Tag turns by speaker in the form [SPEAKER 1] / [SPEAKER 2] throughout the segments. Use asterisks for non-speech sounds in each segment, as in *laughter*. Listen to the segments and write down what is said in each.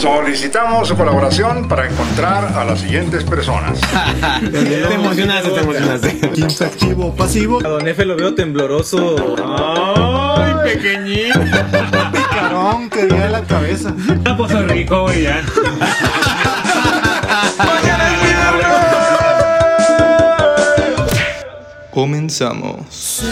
[SPEAKER 1] Solicitamos su colaboración para encontrar a las siguientes personas. *laughs*
[SPEAKER 2] te emocionaste, te emocionaste.
[SPEAKER 3] Teams activo, pasivo.
[SPEAKER 2] A Don Efe lo veo tembloroso.
[SPEAKER 4] ¡Ay, pequeñito!
[SPEAKER 3] Picarón que dio la cabeza.
[SPEAKER 4] A Puerto Rico, güey, ya.
[SPEAKER 5] Comenzamos.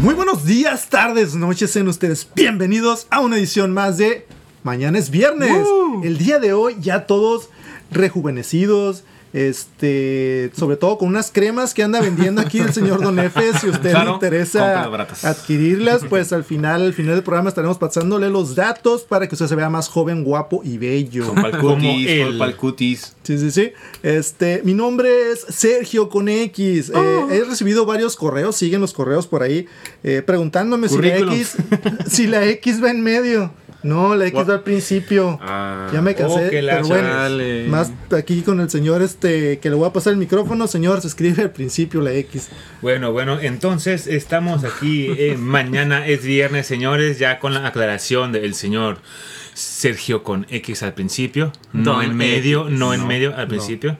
[SPEAKER 3] Muy buenos días, tardes, noches, sean ustedes bienvenidos a una edición más de Mañana es Viernes. El día de hoy ya todos rejuvenecidos, este, sobre todo con unas cremas que anda vendiendo aquí el señor Don Efe. Si a usted le interesa adquirirlas, *laughs* pues al final, al final del programa estaremos pasándole los datos para que usted se vea más joven, guapo y bello.
[SPEAKER 2] Pa'l
[SPEAKER 4] Como
[SPEAKER 2] cutis,
[SPEAKER 4] el-
[SPEAKER 2] pa'l cutis.
[SPEAKER 3] Sí, sí, sí. Este, mi nombre es Sergio con X. Eh,
[SPEAKER 4] Oh.
[SPEAKER 3] he recibido varios correos, siguen los correos por ahí, eh, preguntándome si la. X, si la X va en medio. No, la X va al principio.
[SPEAKER 4] Ah,
[SPEAKER 3] ya me cansé,
[SPEAKER 4] oh,
[SPEAKER 3] pero bueno,
[SPEAKER 2] chale.
[SPEAKER 3] más aquí con el señor este que le voy a pasar el micrófono, señor, se escribe al principio la X.
[SPEAKER 4] Bueno, bueno, entonces estamos aquí. eh, mañana es viernes, señores, ya con la aclaración del señor Sergio con X al principio, no en medio,
[SPEAKER 2] X,
[SPEAKER 4] no en
[SPEAKER 2] no,
[SPEAKER 4] medio al principio.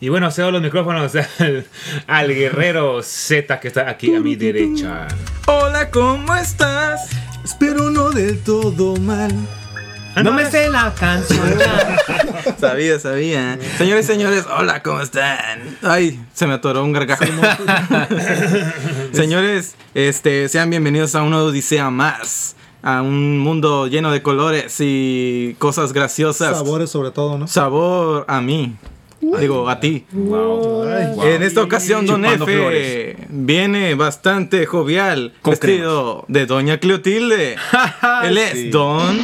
[SPEAKER 4] Y bueno, cedo los micrófonos al, al guerrero Z que está aquí a mi derecha.
[SPEAKER 2] Hola, ¿cómo estás?
[SPEAKER 3] Espero no del todo mal.
[SPEAKER 2] no me sé la canción. *laughs* sabía, sabía. Señores, señores, hola, ¿cómo están? Ay, se me atoró un gargajo. *laughs* señores, este, sean bienvenidos a una odisea más. A un mundo lleno de colores y cosas graciosas.
[SPEAKER 3] Sabores sobre todo, ¿no?
[SPEAKER 2] Sabor a mí. Digo, a ti.
[SPEAKER 4] Wow.
[SPEAKER 2] En esta ocasión, Don
[SPEAKER 4] Chupando flores.
[SPEAKER 2] viene bastante jovial,
[SPEAKER 4] Con
[SPEAKER 2] vestido de Doña Cleotilde. *laughs* Él es
[SPEAKER 6] Sí.
[SPEAKER 2] Don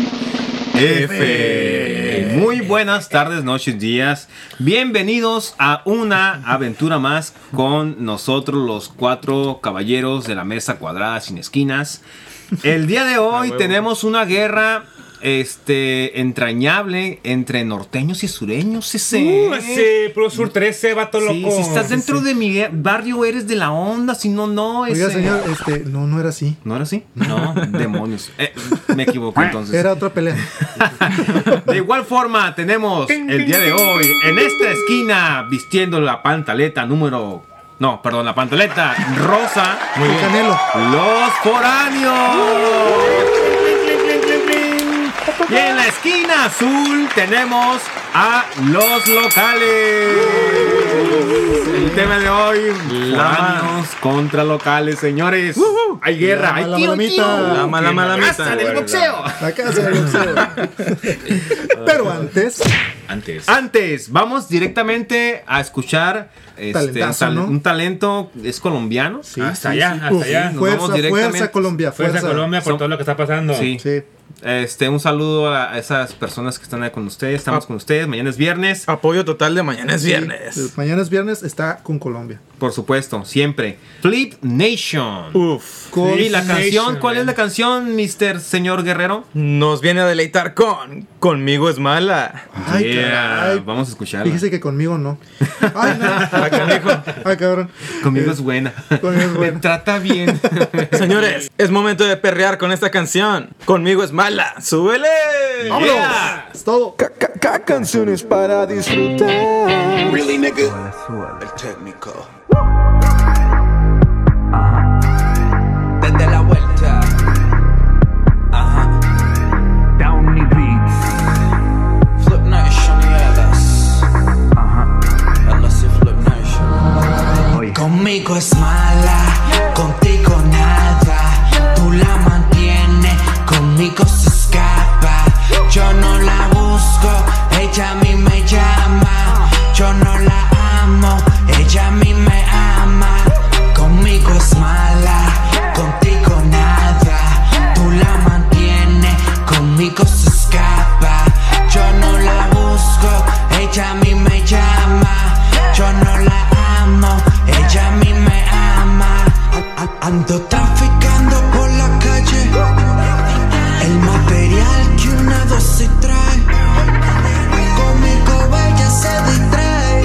[SPEAKER 6] F. Muy buenas tardes, noches, días. Bienvenidos a una aventura más con nosotros, los cuatro caballeros de la mesa cuadrada sin esquinas. El día de *laughs* hoy tenemos una guerra este entrañable entre norteños y sureños. Ese.
[SPEAKER 4] Uh, ese Pro Sur 13, vato
[SPEAKER 6] Sí,
[SPEAKER 4] loco.
[SPEAKER 6] si estás dentro de mi barrio eres de la onda, si no, no.
[SPEAKER 3] Oiga,
[SPEAKER 6] ese-
[SPEAKER 3] señor, este, no, no era así.
[SPEAKER 6] ¿No era así? No, demonios. Eh, me equivoqué *laughs* entonces.
[SPEAKER 3] Era otra pelea. *laughs*
[SPEAKER 6] De igual forma, tenemos el día de hoy en esta esquina vistiendo la pantaleta número. No, perdón, la pantaleta rosa. Muy
[SPEAKER 3] El Canelo.
[SPEAKER 6] Los foráneos. Y en la esquina azul tenemos a los locales. El tema de hoy, foráneos contra locales, señores. Hay guerra,
[SPEAKER 3] La
[SPEAKER 6] hay
[SPEAKER 3] mala
[SPEAKER 6] tío,
[SPEAKER 3] malamita.
[SPEAKER 6] tío.
[SPEAKER 2] La mala malamita.
[SPEAKER 6] Casa del boxeo.
[SPEAKER 3] La casa del boxeo. *laughs* Pero antes,
[SPEAKER 4] Antes.
[SPEAKER 6] Antes, vamos directamente a escuchar este, un, tal-
[SPEAKER 3] ¿no?
[SPEAKER 6] un talento, es colombiano.
[SPEAKER 4] hasta allá, hasta
[SPEAKER 3] Uf,
[SPEAKER 4] allá.
[SPEAKER 6] Nos
[SPEAKER 3] Fuerza,
[SPEAKER 6] vamos directamente-
[SPEAKER 3] fuerza, Colombia,
[SPEAKER 4] Fuerza
[SPEAKER 3] fuerza.
[SPEAKER 4] Colombia por todo lo que está pasando.
[SPEAKER 6] Sí.
[SPEAKER 3] Sí.
[SPEAKER 6] Este, un saludo a esas personas que están ahí con ustedes. Estamos con ustedes. Mañana es viernes.
[SPEAKER 2] Apoyo total de mañana es
[SPEAKER 3] Sí,
[SPEAKER 2] viernes.
[SPEAKER 3] Mañana es viernes, está con Colombia.
[SPEAKER 6] Por supuesto, siempre. Flip Nation.
[SPEAKER 2] Uf.
[SPEAKER 3] Con-
[SPEAKER 6] y la canción,
[SPEAKER 4] Nation,
[SPEAKER 6] ¿cuál es la canción, Mr. Señor Guerrero?
[SPEAKER 2] Nos viene a deleitar con Conmigo es mala.
[SPEAKER 3] Ay,
[SPEAKER 6] Yeah,
[SPEAKER 3] caray.
[SPEAKER 6] Vamos a escucharla.
[SPEAKER 3] Fíjese que conmigo no. Ay, no. *laughs* Ay, cabrón.
[SPEAKER 6] Conmigo es buena.
[SPEAKER 3] Conmigo es
[SPEAKER 6] Me
[SPEAKER 3] buena.
[SPEAKER 6] trata bien. *laughs*
[SPEAKER 2] Señores, es momento de perrear con esta canción. Conmigo es mala. ¡Súbele!
[SPEAKER 3] ¡Vámonos!
[SPEAKER 6] Yeah.
[SPEAKER 3] Es todo.
[SPEAKER 5] canciones para disfrutar.
[SPEAKER 7] Really, nigga? El técnico. Conmigo es mala, contigo nada. Tú la mantienes, conmigo se escapa. Yo no la busco, ella me me llama. Yo no la amo, ella a mí me ama. Ando traficando por la calle. El material que una dosis trae. Conmigo ella se distrae.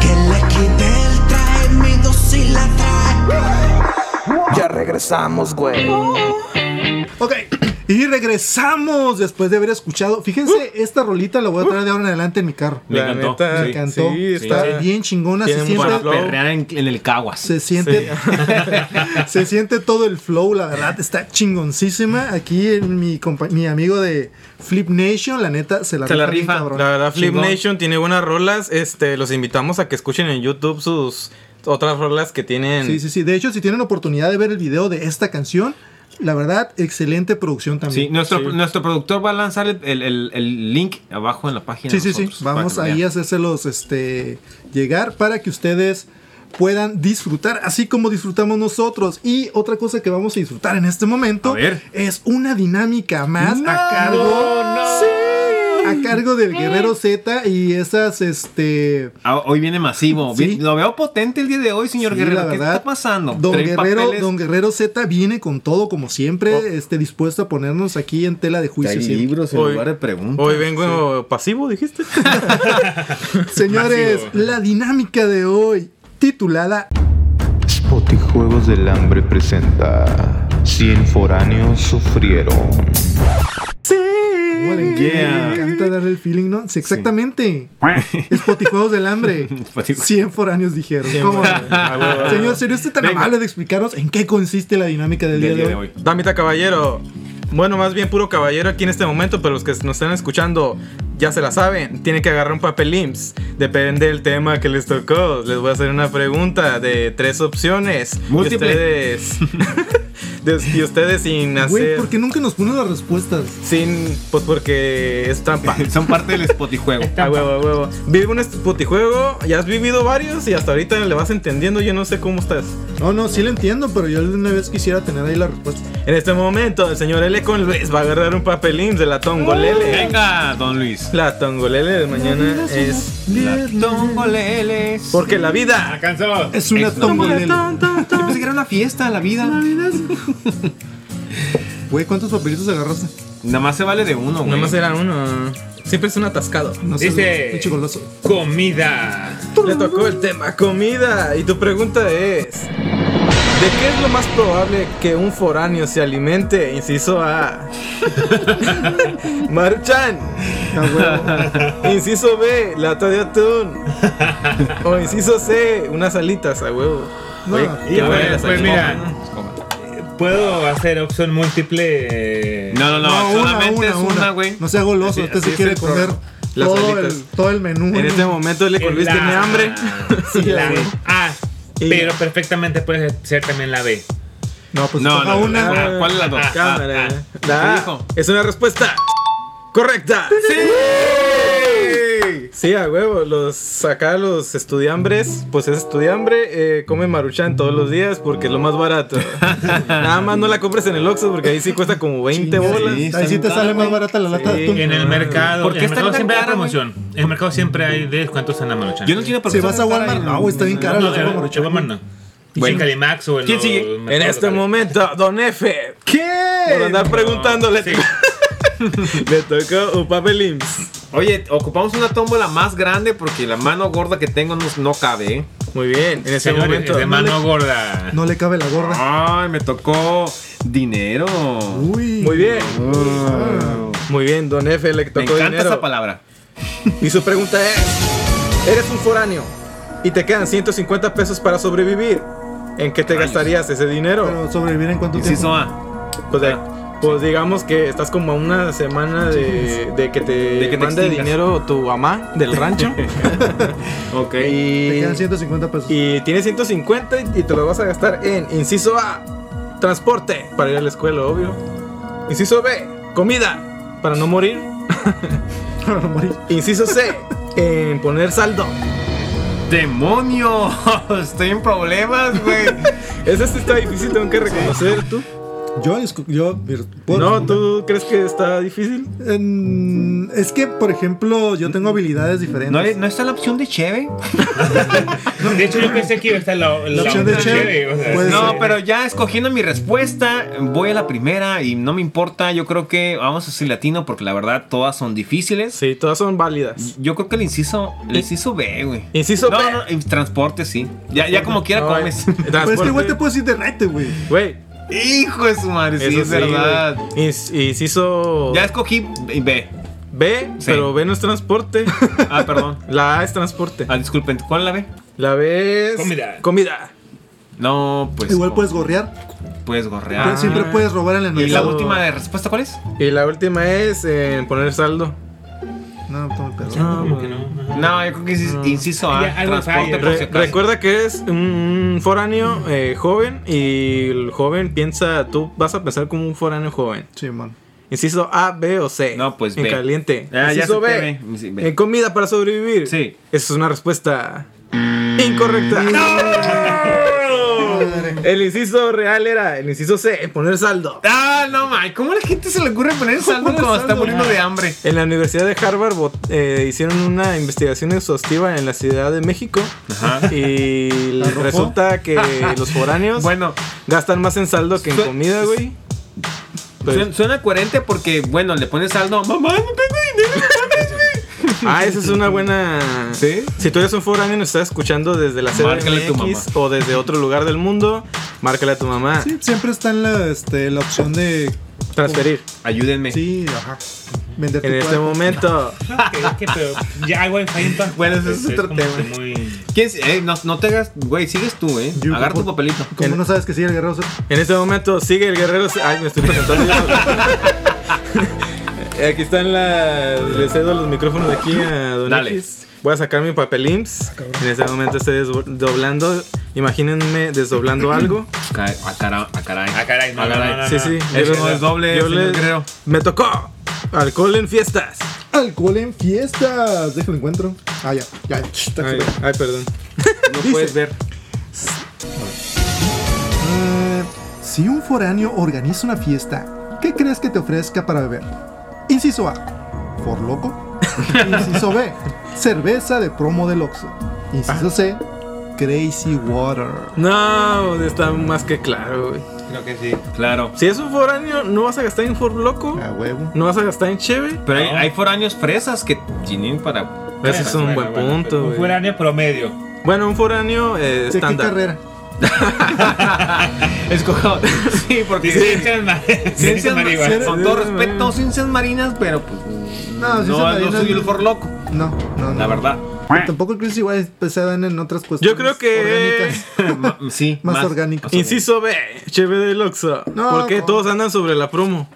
[SPEAKER 7] Que le quite el traje, mi dosis la trae.
[SPEAKER 5] Ya regresamos, güey.
[SPEAKER 3] Y regresamos después de haber escuchado. Fíjense, esta rolita la voy a traer de ahora en adelante en mi carro.
[SPEAKER 6] Me
[SPEAKER 2] La
[SPEAKER 6] encantó,
[SPEAKER 2] neta,
[SPEAKER 3] Me encantó.
[SPEAKER 2] sí,
[SPEAKER 3] está
[SPEAKER 6] sí.
[SPEAKER 3] bien chingona. Se
[SPEAKER 2] Tiene
[SPEAKER 3] siente,
[SPEAKER 6] perrear en, en el caguas.
[SPEAKER 3] se siente, *laughs* se siente todo el flow, la verdad, está chingoncísima. Aquí en mi, mi amigo de Flip Nation, la neta, se la
[SPEAKER 6] Se la
[SPEAKER 3] bien
[SPEAKER 6] rifa.
[SPEAKER 3] cabrón.
[SPEAKER 2] La verdad, Flip
[SPEAKER 3] Chingón.
[SPEAKER 2] Nation tiene buenas rolas. Este, los invitamos a que escuchen en YouTube sus otras rolas que tienen.
[SPEAKER 3] Sí, sí, sí. De hecho, si tienen oportunidad de ver el video de esta canción, la verdad, excelente producción
[SPEAKER 6] Sí,
[SPEAKER 3] también.
[SPEAKER 6] nuestro, nuestro productor va a lanzar el, el- el- el link abajo en la página.
[SPEAKER 3] Sí, sí, sí. Vamos ahí a hacérselos este, llegar para que ustedes puedan disfrutar, así como disfrutamos nosotros. Y otra cosa que vamos a disfrutar en este momento es una dinámica más a cargo. Sí, a cargo del Guerrero Z y esas, este.
[SPEAKER 6] Ah, hoy viene masivo.
[SPEAKER 3] Sí.
[SPEAKER 6] Lo veo potente el día de hoy, señor
[SPEAKER 3] sí,
[SPEAKER 6] Guerrero.
[SPEAKER 3] la
[SPEAKER 6] ¿Qué
[SPEAKER 3] verdad,
[SPEAKER 6] está pasando?
[SPEAKER 3] Don
[SPEAKER 6] Trae
[SPEAKER 3] Guerrero,
[SPEAKER 6] papeles.
[SPEAKER 3] Don Guerrero Z viene con todo, como siempre,
[SPEAKER 6] Oh.
[SPEAKER 3] este, dispuesto a ponernos aquí en tela de juicio.
[SPEAKER 5] Hay libros en
[SPEAKER 2] Hoy-
[SPEAKER 5] lugar de preguntas.
[SPEAKER 2] Hoy vengo pasivo, dijiste. *laughs*
[SPEAKER 3] Señores,
[SPEAKER 4] Masivo.
[SPEAKER 3] la dinámica de hoy, titulada
[SPEAKER 5] Spotty Juegos del Hambre presenta 100 foráneos sufrieron.
[SPEAKER 3] ¿Cómo le
[SPEAKER 6] Yeah.
[SPEAKER 3] me encanta darle el feeling, ¿no? Sí, exactamente. Spotijuegos del hambre.
[SPEAKER 6] Spotijuegos.
[SPEAKER 3] 100 foráneos dijeron. ¿Cómo? Señor, ¿sería usted tan
[SPEAKER 6] Venga.
[SPEAKER 3] amable de explicarnos en qué consiste la dinámica del,
[SPEAKER 6] Del
[SPEAKER 3] día, de hoy?
[SPEAKER 2] Damita caballero. Bueno, más bien puro caballero aquí en este momento, pero los que nos están escuchando ya se la saben. Tienen que agarrar un papel IMSS. Depende del tema que les tocó. Les voy a hacer una pregunta de tres opciones.
[SPEAKER 6] Múltiple.
[SPEAKER 2] Y ustedes, de- *laughs* y ustedes sin hacer.
[SPEAKER 3] Güey, ¿por qué nunca nos ponen las respuestas?
[SPEAKER 2] Sin. Pues porque es trampa. *laughs*
[SPEAKER 6] Son parte del spotijuego.
[SPEAKER 2] A huevo, a huevo. Vive un spotijuego, ya has vivido varios y hasta ahorita le vas entendiendo. Yo no sé cómo estás.
[SPEAKER 3] No, no, sí lo entiendo, pero yo de una vez quisiera tener ahí la respuesta.
[SPEAKER 2] En este momento, el señor L con Luis va a agarrar un papel IMSS de la Tongolele.
[SPEAKER 6] Venga, don Luis.
[SPEAKER 2] La Tongolele de mañana es.
[SPEAKER 6] Tongoleles.
[SPEAKER 2] Porque la vida.
[SPEAKER 4] Alcanzó.
[SPEAKER 3] Es una tongolele.
[SPEAKER 6] Yo pensé que era una fiesta, la vida. *laughs*
[SPEAKER 3] Güey, ¿cuántos papelitos agarraste?
[SPEAKER 6] Nada más se vale de uno, güey.
[SPEAKER 2] Nada más era uno. Siempre es un atascado.
[SPEAKER 3] No sé,
[SPEAKER 4] Dice-
[SPEAKER 3] pinche goloso.
[SPEAKER 4] Comida.
[SPEAKER 2] Le tocó el tema comida. Y tu pregunta es: ¿De qué es lo más probable que un foráneo se alimente? Inciso A. *laughs* Maruchan.
[SPEAKER 3] Ah, huevo.
[SPEAKER 2] Inciso B, lata de atún. O inciso C, unas alitas a huevo.
[SPEAKER 3] No,
[SPEAKER 2] Oye,
[SPEAKER 3] y
[SPEAKER 2] qué
[SPEAKER 4] pues,
[SPEAKER 2] las
[SPEAKER 4] pues
[SPEAKER 2] alitas.
[SPEAKER 4] mira. ¿Puedo hacer opción múltiple? eh,
[SPEAKER 6] No, no, no, solamente es una, güey.
[SPEAKER 3] No sea goloso,
[SPEAKER 2] Así-
[SPEAKER 3] usted
[SPEAKER 2] así
[SPEAKER 3] se quiere comer todo el, todo el menú.
[SPEAKER 2] En este momento L con
[SPEAKER 4] en
[SPEAKER 2] Luis
[SPEAKER 4] la-
[SPEAKER 2] tiene hambre. *laughs*
[SPEAKER 4] Sí, la
[SPEAKER 2] güey.
[SPEAKER 4] A. Pero perfectamente puede ser también la B.
[SPEAKER 3] No, pues
[SPEAKER 6] No, no,
[SPEAKER 3] una.
[SPEAKER 6] no. Ah, ¿cuál es la dos?
[SPEAKER 2] Cámara.
[SPEAKER 6] Ah,
[SPEAKER 2] La
[SPEAKER 6] ¿Qué
[SPEAKER 2] A
[SPEAKER 6] dijo?
[SPEAKER 2] Es una respuesta correcta. Sí. Sí, a huevo. Los acá los estudiambres, pues es estudiambre, eh, come maruchan todos los días porque es lo más barato. *laughs* Nada más no la compres en el Oxxo porque ahí sí cuesta como 20 bolas.
[SPEAKER 6] sí.
[SPEAKER 3] Ahí sí te sale más barata la lata de atún.
[SPEAKER 4] En el mercado.
[SPEAKER 6] ¿Por qué
[SPEAKER 4] en el
[SPEAKER 6] está
[SPEAKER 4] mercado siempre hay promoción. En el mercado siempre hay descuentos en la maruchan.
[SPEAKER 6] Yo no entiendo por
[SPEAKER 3] Si
[SPEAKER 6] qué
[SPEAKER 3] vas a Walmart, no, está bien cara
[SPEAKER 4] No,
[SPEAKER 3] la.
[SPEAKER 4] Walmart no.
[SPEAKER 6] Bueno.
[SPEAKER 4] en Calimax o en
[SPEAKER 6] ¿Quién sigue?
[SPEAKER 2] En este
[SPEAKER 4] locales.
[SPEAKER 2] momento, Don F.
[SPEAKER 6] ¿Qué?
[SPEAKER 2] Por andar preguntándole,
[SPEAKER 4] Sí. *laughs*
[SPEAKER 2] le tocó un papel IMSS.
[SPEAKER 6] Oye, ocupamos una tómbola más grande porque la mano gorda que tengo no, no cabe, ¿eh?
[SPEAKER 2] Muy bien, en ese
[SPEAKER 4] Señores,
[SPEAKER 2] momento.
[SPEAKER 4] de mano gorda.
[SPEAKER 3] No le cabe la gorra.
[SPEAKER 6] Ay, me tocó dinero.
[SPEAKER 3] Uy.
[SPEAKER 2] Muy bien,
[SPEAKER 6] Oh.
[SPEAKER 2] muy bien, Don F le
[SPEAKER 6] Me
[SPEAKER 2] tocó
[SPEAKER 6] encanta
[SPEAKER 2] dinero.
[SPEAKER 6] esa palabra.
[SPEAKER 2] Y su pregunta es: Eres un foráneo y te quedan 150 pesos para sobrevivir. ¿En qué te gastarías ese dinero?
[SPEAKER 3] Pero sobrevivir en cuánto
[SPEAKER 6] Inciso
[SPEAKER 3] tiempo.
[SPEAKER 6] A.
[SPEAKER 2] Pues, de- pues digamos que estás como a una semana de, de que te,
[SPEAKER 6] De que te
[SPEAKER 2] mande
[SPEAKER 6] extingas.
[SPEAKER 2] dinero tu mamá del rancho. *laughs*
[SPEAKER 6] Ok.
[SPEAKER 3] Te
[SPEAKER 2] y,
[SPEAKER 3] quedan 150 pesos.
[SPEAKER 2] y tienes 150 y, y te lo vas a gastar en inciso A, transporte para ir a la escuela, obvio. Inciso B, comida para no morir. *laughs*
[SPEAKER 3] Para no morir.
[SPEAKER 2] Inciso C, en poner saldo.
[SPEAKER 6] ¡Demonio! *laughs* Estoy en problemas, güey.
[SPEAKER 2] Ese sí está difícil, tengo que reconocer tú.
[SPEAKER 3] Yo, yo, mira, ¿puedo
[SPEAKER 2] No,
[SPEAKER 3] responder?
[SPEAKER 2] ¿tú crees que está difícil?
[SPEAKER 3] En- es que, por ejemplo, yo tengo habilidades diferentes.
[SPEAKER 6] ¿No, hay- no está la opción de Cheve? *laughs*
[SPEAKER 4] De hecho, yo pensé que iba a estar la,
[SPEAKER 3] La opción de Cheve,
[SPEAKER 4] o sea,
[SPEAKER 3] puede
[SPEAKER 6] No,
[SPEAKER 3] ser.
[SPEAKER 6] pero ya escogiendo mi respuesta, voy a la primera y no me importa. Yo creo que vamos a decir latino porque la verdad todas son difíciles.
[SPEAKER 2] Sí, todas son válidas.
[SPEAKER 6] Yo creo que el inciso, el inciso B, güey.
[SPEAKER 2] Inciso
[SPEAKER 6] no,
[SPEAKER 2] B.
[SPEAKER 6] no, el transporte sí. Ya, ya como quiera
[SPEAKER 2] No,
[SPEAKER 6] comes.
[SPEAKER 2] eh,
[SPEAKER 3] Pero es que igual te puedes ir de rete, güey.
[SPEAKER 2] Güey,
[SPEAKER 6] Hijo de su madre, sí,
[SPEAKER 2] Eso
[SPEAKER 6] es verdad.
[SPEAKER 2] güey. Ins- Inciso
[SPEAKER 6] Ya escogí B.
[SPEAKER 2] B,
[SPEAKER 6] Sí.
[SPEAKER 2] pero B no es transporte. *laughs*
[SPEAKER 6] Ah, perdón.
[SPEAKER 2] La A es transporte.
[SPEAKER 6] Ah, disculpen, ¿cuál es la B?
[SPEAKER 2] La B es
[SPEAKER 4] Comida.
[SPEAKER 2] comida.
[SPEAKER 6] No, pues.
[SPEAKER 3] Igual puedes gorrear.
[SPEAKER 6] Puedes gorrear.
[SPEAKER 3] Pero siempre puedes robar en la
[SPEAKER 6] ¿Y la última de respuesta cuál es?
[SPEAKER 2] Y la última es poner saldo.
[SPEAKER 3] No, toma el pedo.
[SPEAKER 4] Como que no. Ajá.
[SPEAKER 6] No, yo creo que es inciso A.
[SPEAKER 4] Ya, algo
[SPEAKER 6] transporte
[SPEAKER 4] falla.
[SPEAKER 6] por
[SPEAKER 2] Re-
[SPEAKER 6] si acaso.
[SPEAKER 2] recuerda que es un foráneo eh, joven y el joven piensa, tú vas a pensar como un foráneo joven.
[SPEAKER 3] Sí, man.
[SPEAKER 2] Inciso A, B o C.
[SPEAKER 6] No, pues
[SPEAKER 2] En
[SPEAKER 6] B.
[SPEAKER 2] caliente.
[SPEAKER 6] Ah, ya
[SPEAKER 2] Inciso B.
[SPEAKER 6] acepté B. B.
[SPEAKER 2] En comida para sobrevivir.
[SPEAKER 6] Sí.
[SPEAKER 2] Esa es una respuesta incorrecta. *laughs* El inciso real era el inciso C, poner saldo.
[SPEAKER 6] Ah, no, man. ¿Cómo a la gente se le ocurre poner saldo cuando está muriendo de hambre?
[SPEAKER 2] En la Universidad de Harvard eh, hicieron una investigación exhaustiva en la Ciudad de México
[SPEAKER 6] Ajá.
[SPEAKER 2] y *laughs* resulta que *laughs* los foráneos
[SPEAKER 6] Bueno,
[SPEAKER 2] gastan más en saldo que en comida, güey. Pues-
[SPEAKER 6] suena, suena coherente porque, bueno, le pones saldo. Mamá, no tengo dinero.
[SPEAKER 2] Ah, esa es una buena.
[SPEAKER 6] ¿Sí?
[SPEAKER 2] Si tú eres un foráneo y nos estás escuchando desde la
[SPEAKER 6] Márcale a tu
[SPEAKER 2] CDMX o desde otro lugar del mundo, márcale a tu mamá.
[SPEAKER 3] Sí, siempre está en la, este, la opción de.
[SPEAKER 2] Transferir.
[SPEAKER 6] Ayúdenme.
[SPEAKER 3] Sí, ajá. Vender tu
[SPEAKER 2] En este momento.
[SPEAKER 4] Que- que- pero ya hay wifi en
[SPEAKER 6] Bueno, ese es otro tema.
[SPEAKER 4] muy-
[SPEAKER 6] ¿Quién es? Eh, no, no te hagas, güey, sigues tú, eh.
[SPEAKER 3] Yo,
[SPEAKER 6] Agarra tu
[SPEAKER 3] ¿cómo-
[SPEAKER 6] papelito.
[SPEAKER 3] Como no sabes que sigue el guerrero.
[SPEAKER 2] En este momento sigue el guerrero. Ay, me estoy presentando yo. *laughs* Aquí están las. Le cedo los micrófonos de aquí a Don
[SPEAKER 6] Dale.
[SPEAKER 2] X. Voy a sacar mi papel IMSS. En este momento estoy desdoblando. Imagínense desdoblando algo.
[SPEAKER 6] Ca- A cara- a caray.
[SPEAKER 4] Ah, caray, no,
[SPEAKER 6] Ah,
[SPEAKER 4] no,
[SPEAKER 6] caray.
[SPEAKER 4] no, no,
[SPEAKER 2] Sí, sí.
[SPEAKER 6] Eso no es doble,
[SPEAKER 2] yo les-. Me tocó. Alcohol en fiestas.
[SPEAKER 3] Alcohol en fiestas. Déjalo encuentro. Ah, ya.
[SPEAKER 2] Ay, perdón.
[SPEAKER 6] No
[SPEAKER 3] Dice-
[SPEAKER 6] puedes ver.
[SPEAKER 3] Eh, si un foráneo organiza una fiesta, ¿qué crees que te ofrezca para beber? Inciso A, For Loco. Inciso B, cerveza de promo del Oxxo. Inciso C, Crazy Water.
[SPEAKER 2] No, está más que claro, güey.
[SPEAKER 4] Creo que sí.
[SPEAKER 6] Claro.
[SPEAKER 2] Si es un foráneo, no vas a gastar en For Loco.
[SPEAKER 3] A huevo.
[SPEAKER 2] No vas a gastar en Cheve.
[SPEAKER 6] Pero hay,
[SPEAKER 4] No.
[SPEAKER 6] hay foráneos fresas que tienen para.
[SPEAKER 2] Ese es un
[SPEAKER 4] Bueno,
[SPEAKER 2] buen
[SPEAKER 4] bueno,
[SPEAKER 2] punto,
[SPEAKER 4] Un foráneo promedio.
[SPEAKER 2] Bueno, un foráneo eh,
[SPEAKER 3] ¿De qué
[SPEAKER 2] estándar.
[SPEAKER 3] carrera? *laughs*
[SPEAKER 6] Escojo. Sí, porque.
[SPEAKER 4] Ciencias ma-
[SPEAKER 6] Ciencias marinas. Con todo respeto, ciencias marinas, pero pues.
[SPEAKER 3] No,
[SPEAKER 6] No, no, soy el for loco.
[SPEAKER 3] No, no, no.
[SPEAKER 6] La verdad.
[SPEAKER 3] Tampoco el pues, se dan en otras cuestiones.
[SPEAKER 2] Yo creo que-
[SPEAKER 3] orgánicas. *laughs*
[SPEAKER 6] Sí,
[SPEAKER 3] Más
[SPEAKER 6] más
[SPEAKER 2] Inciso B, Cheve del Oxxo.
[SPEAKER 3] No,
[SPEAKER 2] porque
[SPEAKER 3] no.
[SPEAKER 2] todos andan sobre la promo.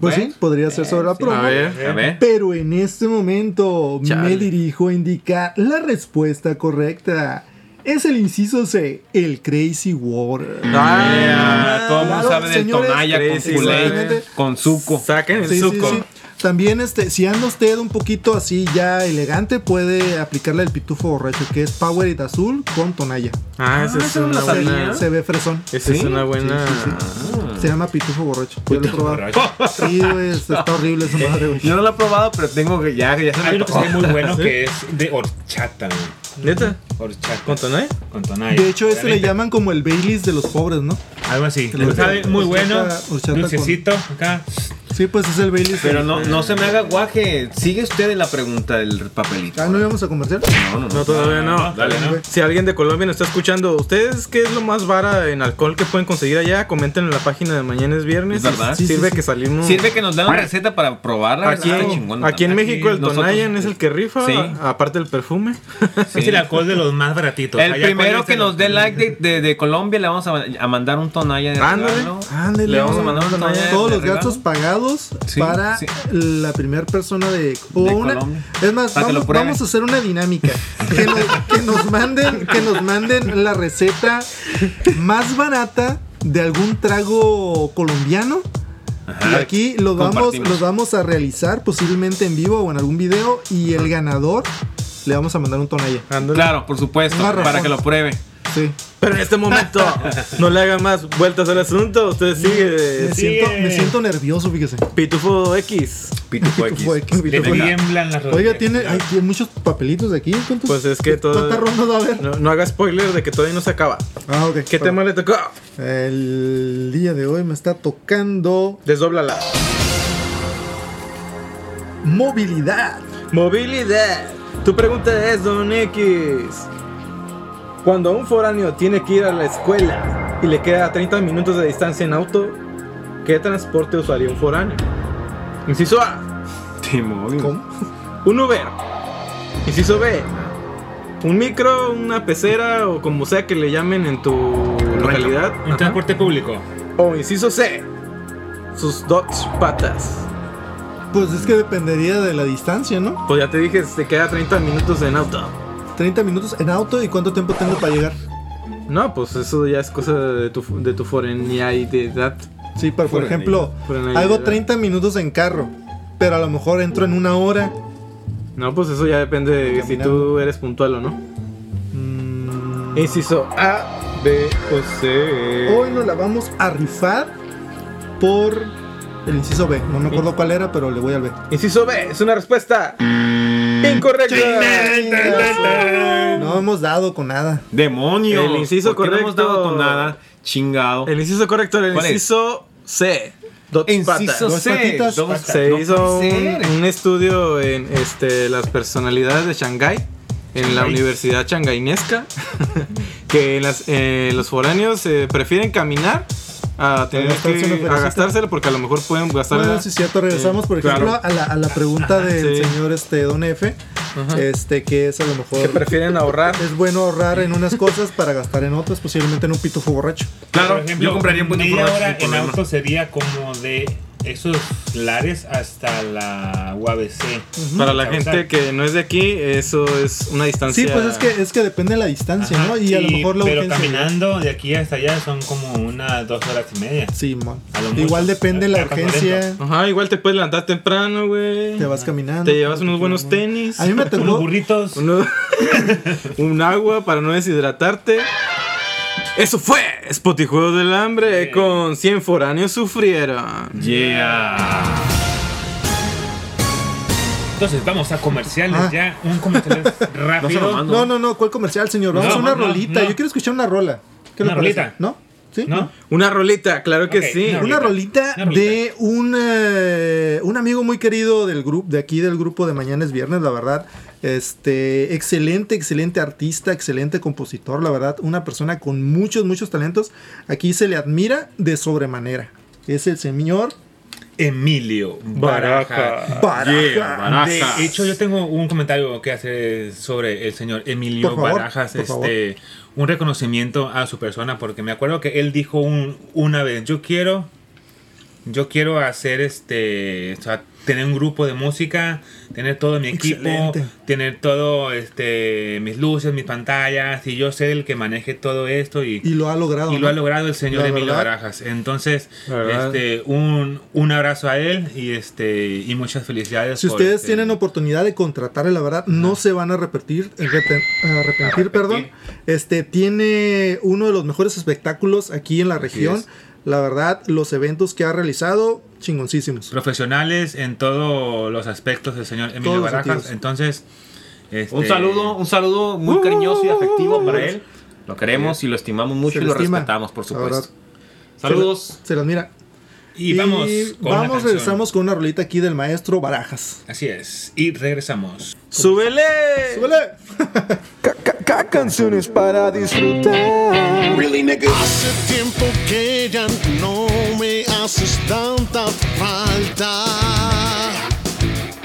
[SPEAKER 3] Pues sí, podría ser sobre la promo.
[SPEAKER 2] A ver.
[SPEAKER 6] A ver.
[SPEAKER 3] Pero en este momento
[SPEAKER 2] Chale.
[SPEAKER 3] me dirijo a indicar la respuesta correcta. Es el inciso C, el Crazy Water.
[SPEAKER 6] Ah, todo el mundo
[SPEAKER 3] Claro,
[SPEAKER 6] sabe del tonalla con culé, con suco.
[SPEAKER 2] Saquen el
[SPEAKER 3] Sí,
[SPEAKER 2] suco.
[SPEAKER 3] sí. También este, si anda usted un poquito así ya elegante, puede aplicarle el pitufo borracho, que es Powerade azul con tonalla.
[SPEAKER 2] Ah, esa es
[SPEAKER 6] esa no
[SPEAKER 2] una buena.
[SPEAKER 3] Se ve fresón.
[SPEAKER 2] Esa es
[SPEAKER 6] ¿Sí?
[SPEAKER 2] una buena.
[SPEAKER 3] Se llama pitufo borracho. Yo lo he probado. *laughs* Sí, güey, está horrible esa madre, güey.
[SPEAKER 6] Yo no lo he probado, pero tengo que ya, ya se me
[SPEAKER 4] Hay uno que se ve
[SPEAKER 6] antojó.
[SPEAKER 4] muy bueno *laughs*
[SPEAKER 2] ¿Sí?
[SPEAKER 4] que es de horchata. güey.
[SPEAKER 2] ¿Neta?
[SPEAKER 4] Horchata.
[SPEAKER 2] ¿Con tonay?
[SPEAKER 4] Con tonalla.
[SPEAKER 3] De hecho, ese le llaman como el Baileys de los pobres, ¿no?
[SPEAKER 4] Algo así.
[SPEAKER 3] le-
[SPEAKER 4] Sabe muy bueno.
[SPEAKER 3] horchata- horchata con-
[SPEAKER 4] Dulcecito. Acá.
[SPEAKER 3] Sí, pues es el Baileys.
[SPEAKER 6] Pero no, no se me haga guaje. Sigue usted en la pregunta del papelito.
[SPEAKER 3] Ah, ¿no íbamos a comercial?
[SPEAKER 6] No, no, no.
[SPEAKER 2] No, todavía no.
[SPEAKER 6] Dale,
[SPEAKER 4] ¿no?
[SPEAKER 2] Si alguien de Colombia nos está escuchando, ¿ustedes qué es lo más vara en alcohol que pueden conseguir allá? Comenten en la página de Mañana es Viernes.
[SPEAKER 6] Es verdad.
[SPEAKER 3] Sí,
[SPEAKER 2] Sirve
[SPEAKER 3] sí.
[SPEAKER 2] que salimos.
[SPEAKER 6] Sirve que nos den una receta para probarla.
[SPEAKER 2] Aquí,
[SPEAKER 6] Está chingón
[SPEAKER 2] aquí en. México el
[SPEAKER 6] Nosotros-
[SPEAKER 2] Tonayan es el que rifa,
[SPEAKER 6] Sí.
[SPEAKER 2] aparte del perfume.
[SPEAKER 6] Sí.
[SPEAKER 4] Es el alcohol de los más baratitos.
[SPEAKER 6] El
[SPEAKER 4] Allá,
[SPEAKER 6] primero
[SPEAKER 4] ¿cuál es
[SPEAKER 6] que nos dé like de, de, de Colombia le vamos a, a mandar un tonalla de
[SPEAKER 2] Ándale.
[SPEAKER 3] Ándale.
[SPEAKER 6] Le vamos a mandar un tonalla
[SPEAKER 3] Todos los gastos pagados
[SPEAKER 6] Sí,
[SPEAKER 3] para
[SPEAKER 6] sí.
[SPEAKER 3] la primera persona de, o
[SPEAKER 6] De
[SPEAKER 3] una-
[SPEAKER 6] Colombia.
[SPEAKER 3] Es más, vamos, a hacer una dinámica. Que nos, que nos manden, que nos manden la receta más barata de algún trago colombiano.
[SPEAKER 6] Ajá.
[SPEAKER 3] Y aquí los vamos, los vamos a realizar posiblemente en vivo o en algún video. Y el ganador le vamos a mandar un tonalla.
[SPEAKER 6] Claro, por supuesto, para que lo pruebe.
[SPEAKER 3] Sí.
[SPEAKER 2] Pero en este momento no le hagan más vueltas al asunto. Usted
[SPEAKER 3] Me,
[SPEAKER 2] sigue
[SPEAKER 3] siento, me siento nervioso, fíjese.
[SPEAKER 2] Pitufo X.
[SPEAKER 6] Pitufo
[SPEAKER 3] Pitufo
[SPEAKER 6] X.
[SPEAKER 3] X,
[SPEAKER 4] Le
[SPEAKER 3] pitufo X.
[SPEAKER 4] tiemblan las rodillas.
[SPEAKER 3] Oiga, tiene, hay, tiene muchos papelitos de aquí. ¿Cuántos,
[SPEAKER 2] Pues es que todo.
[SPEAKER 3] ¿Cuántas rondas va a haber?
[SPEAKER 2] No, no haga spoiler de que todavía no se acaba.
[SPEAKER 3] Ah, ok.
[SPEAKER 2] ¿Qué tema le tocó?
[SPEAKER 3] El día de hoy me está tocando
[SPEAKER 2] Desdóblala.
[SPEAKER 3] movilidad.
[SPEAKER 2] Movilidad. Tu pregunta es, Don X. Cuando un foráneo tiene que ir a la escuela, y le queda a 30 minutos de distancia en auto, ¿qué transporte usaría un foráneo? Inciso A.
[SPEAKER 3] ¿Cómo?
[SPEAKER 2] un Uber. Inciso B, un micro, una pecera o como sea que le llamen en tu localidad.
[SPEAKER 4] Un
[SPEAKER 2] Ajá.
[SPEAKER 4] transporte público.
[SPEAKER 2] O inciso C, sus dos patas.
[SPEAKER 3] Pues es que dependería de la distancia, ¿no?
[SPEAKER 2] Pues ya te dije, se queda 30 minutos en auto.
[SPEAKER 3] 30 minutos en auto y cuánto tiempo tengo para llegar.
[SPEAKER 2] No, pues eso ya es cosa de tu, de tu foreñidad.
[SPEAKER 3] Sí, pero por ejemplo, hago
[SPEAKER 2] idea.
[SPEAKER 3] 30 minutos en carro, pero a lo mejor entro en una hora.
[SPEAKER 2] No, pues eso ya depende de si tú eres puntual o no.
[SPEAKER 3] Mm,
[SPEAKER 2] Inciso A, B o C.
[SPEAKER 3] hoy nos la vamos a rifar por el inciso B. No me acuerdo cuál era, pero le voy al B.
[SPEAKER 2] Inciso B, es una respuesta incorrecta.
[SPEAKER 3] No hemos dado con nada.
[SPEAKER 6] Demonios.
[SPEAKER 2] El inciso
[SPEAKER 6] ¿Por qué No hemos
[SPEAKER 2] correcto.
[SPEAKER 6] dado con nada. Chingado.
[SPEAKER 2] El inciso correcto era el inciso C. Dos
[SPEAKER 6] Inciso
[SPEAKER 2] patas.
[SPEAKER 3] Dos
[SPEAKER 6] C.
[SPEAKER 3] patitas.
[SPEAKER 6] dos-
[SPEAKER 2] Se
[SPEAKER 6] no
[SPEAKER 2] hizo un, estudio en este, las personalidades de Shanghái, en la. Universidad Changhainesca, *laughs* que las- eh, los foráneos eh, prefieren caminar a tener
[SPEAKER 3] gastarse una
[SPEAKER 2] que a gastárselo porque a lo mejor pueden gastar
[SPEAKER 3] Bueno, sí es cierto, regresamos por
[SPEAKER 2] claro.
[SPEAKER 3] ejemplo a, la, a la pregunta del
[SPEAKER 2] sí.
[SPEAKER 3] señor este Don F, este que es a lo mejor
[SPEAKER 2] que prefieren ahorrar.
[SPEAKER 3] es bueno ahorrar en unas cosas para gastar en otras, posiblemente en un pitufo borracho.
[SPEAKER 6] Claro,
[SPEAKER 4] Por ejemplo,
[SPEAKER 6] yo compraría un buen
[SPEAKER 4] media
[SPEAKER 6] informe,
[SPEAKER 4] hora
[SPEAKER 6] sin
[SPEAKER 4] en
[SPEAKER 6] problema.
[SPEAKER 4] auto sería como de esos lares hasta la UABC.
[SPEAKER 2] Para la gente que no es de aquí, eso es una distancia.
[SPEAKER 3] Sí, pues es que es que depende de la distancia,
[SPEAKER 4] Ajá,
[SPEAKER 3] ¿no? Y a lo mejor la
[SPEAKER 4] Pero
[SPEAKER 3] urgencia.
[SPEAKER 4] caminando de aquí hasta allá son como unas dos horas y media.
[SPEAKER 3] Sí, mon.
[SPEAKER 4] A lo mucho.
[SPEAKER 3] Igual depende de la
[SPEAKER 4] Acá
[SPEAKER 3] urgencia.
[SPEAKER 2] Ajá, igual te puedes levantar temprano, güey.
[SPEAKER 3] Te vas caminando.
[SPEAKER 2] Te llevas unos buenos tenis.
[SPEAKER 3] A mí me *laughs*
[SPEAKER 4] Unos
[SPEAKER 3] tocó.
[SPEAKER 4] burritos.
[SPEAKER 2] Uno- *laughs* un agua para no deshidratarte. Eso fue Spotijuegos del Hambre con 100 foráneos sufrieron.
[SPEAKER 6] Yeah.
[SPEAKER 4] Entonces vamos a comerciales
[SPEAKER 3] Ah.
[SPEAKER 4] ya. Un comercial *laughs* rápido.
[SPEAKER 3] No, no, no, ¿cuál comercial, señor? Vamos
[SPEAKER 4] No,
[SPEAKER 3] a una
[SPEAKER 4] no,
[SPEAKER 3] rolita.
[SPEAKER 4] no.
[SPEAKER 3] Yo quiero escuchar una rola. ¿Qué le
[SPEAKER 4] ¿Una
[SPEAKER 3] parece?
[SPEAKER 4] rolita?
[SPEAKER 3] ¿No? ¿Sí?
[SPEAKER 4] ¿No?
[SPEAKER 2] Una rolita, claro que sí.
[SPEAKER 4] una
[SPEAKER 3] rolita
[SPEAKER 4] Una rolita.
[SPEAKER 3] de un, eh, un amigo muy querido del grupo, de aquí del grupo de Mañana es Viernes, la verdad. Este, excelente, excelente artista, excelente compositor, la verdad. Una persona con muchos, muchos talentos. Aquí se le admira de sobremanera. Es el señor
[SPEAKER 4] Emilio Baraja.
[SPEAKER 3] Baraja.
[SPEAKER 6] Yeah, Baraja.
[SPEAKER 4] De hecho, yo tengo un comentario que hacer sobre el señor Emilio
[SPEAKER 3] favor,
[SPEAKER 4] Barajas.
[SPEAKER 3] por favor.
[SPEAKER 4] Un reconocimiento a su persona, porque me acuerdo que él dijo un- una vez: Yo quiero, yo quiero hacer este, o sea, tener un grupo de música, tener todo mi equipo,
[SPEAKER 3] Excelente.
[SPEAKER 4] tener todo, este, mis luces, mis pantallas, y yo ser el que maneje todo esto y,
[SPEAKER 3] Y lo ha logrado.
[SPEAKER 4] y lo ha logrado el señor
[SPEAKER 3] La
[SPEAKER 4] Emilio
[SPEAKER 3] verdad.
[SPEAKER 4] Barajas. Entonces, este, un, un abrazo a él y este y muchas felicidades.
[SPEAKER 3] Si
[SPEAKER 4] por,
[SPEAKER 3] ustedes
[SPEAKER 4] este,
[SPEAKER 3] tienen oportunidad de contratarle, la verdad, no se van a repetir, arrepen- arrepentir, perdón. Este tiene uno de los mejores espectáculos aquí en la región. La verdad, los eventos que ha realizado, chingoncísimos.
[SPEAKER 4] profesionales en todos los aspectos del señor Emilio
[SPEAKER 3] Todos
[SPEAKER 4] Barajas.
[SPEAKER 3] sentidos.
[SPEAKER 4] Entonces, este,
[SPEAKER 6] Un saludo, un saludo muy cariñoso y afectivo para él. Lo queremos y lo estimamos mucho
[SPEAKER 3] Se
[SPEAKER 6] y lo
[SPEAKER 3] estima,
[SPEAKER 6] respetamos, por supuesto. Saludos.
[SPEAKER 3] Se las mira.
[SPEAKER 4] Y vamos con
[SPEAKER 3] vamos, regresamos con una rolita aquí del maestro Barajas.
[SPEAKER 4] Así es. Y regresamos.
[SPEAKER 2] ¡Súbele!
[SPEAKER 3] ¡Súbele!
[SPEAKER 8] canciones para disfrutar.
[SPEAKER 9] Hace tiempo que ya no me haces tanta falta.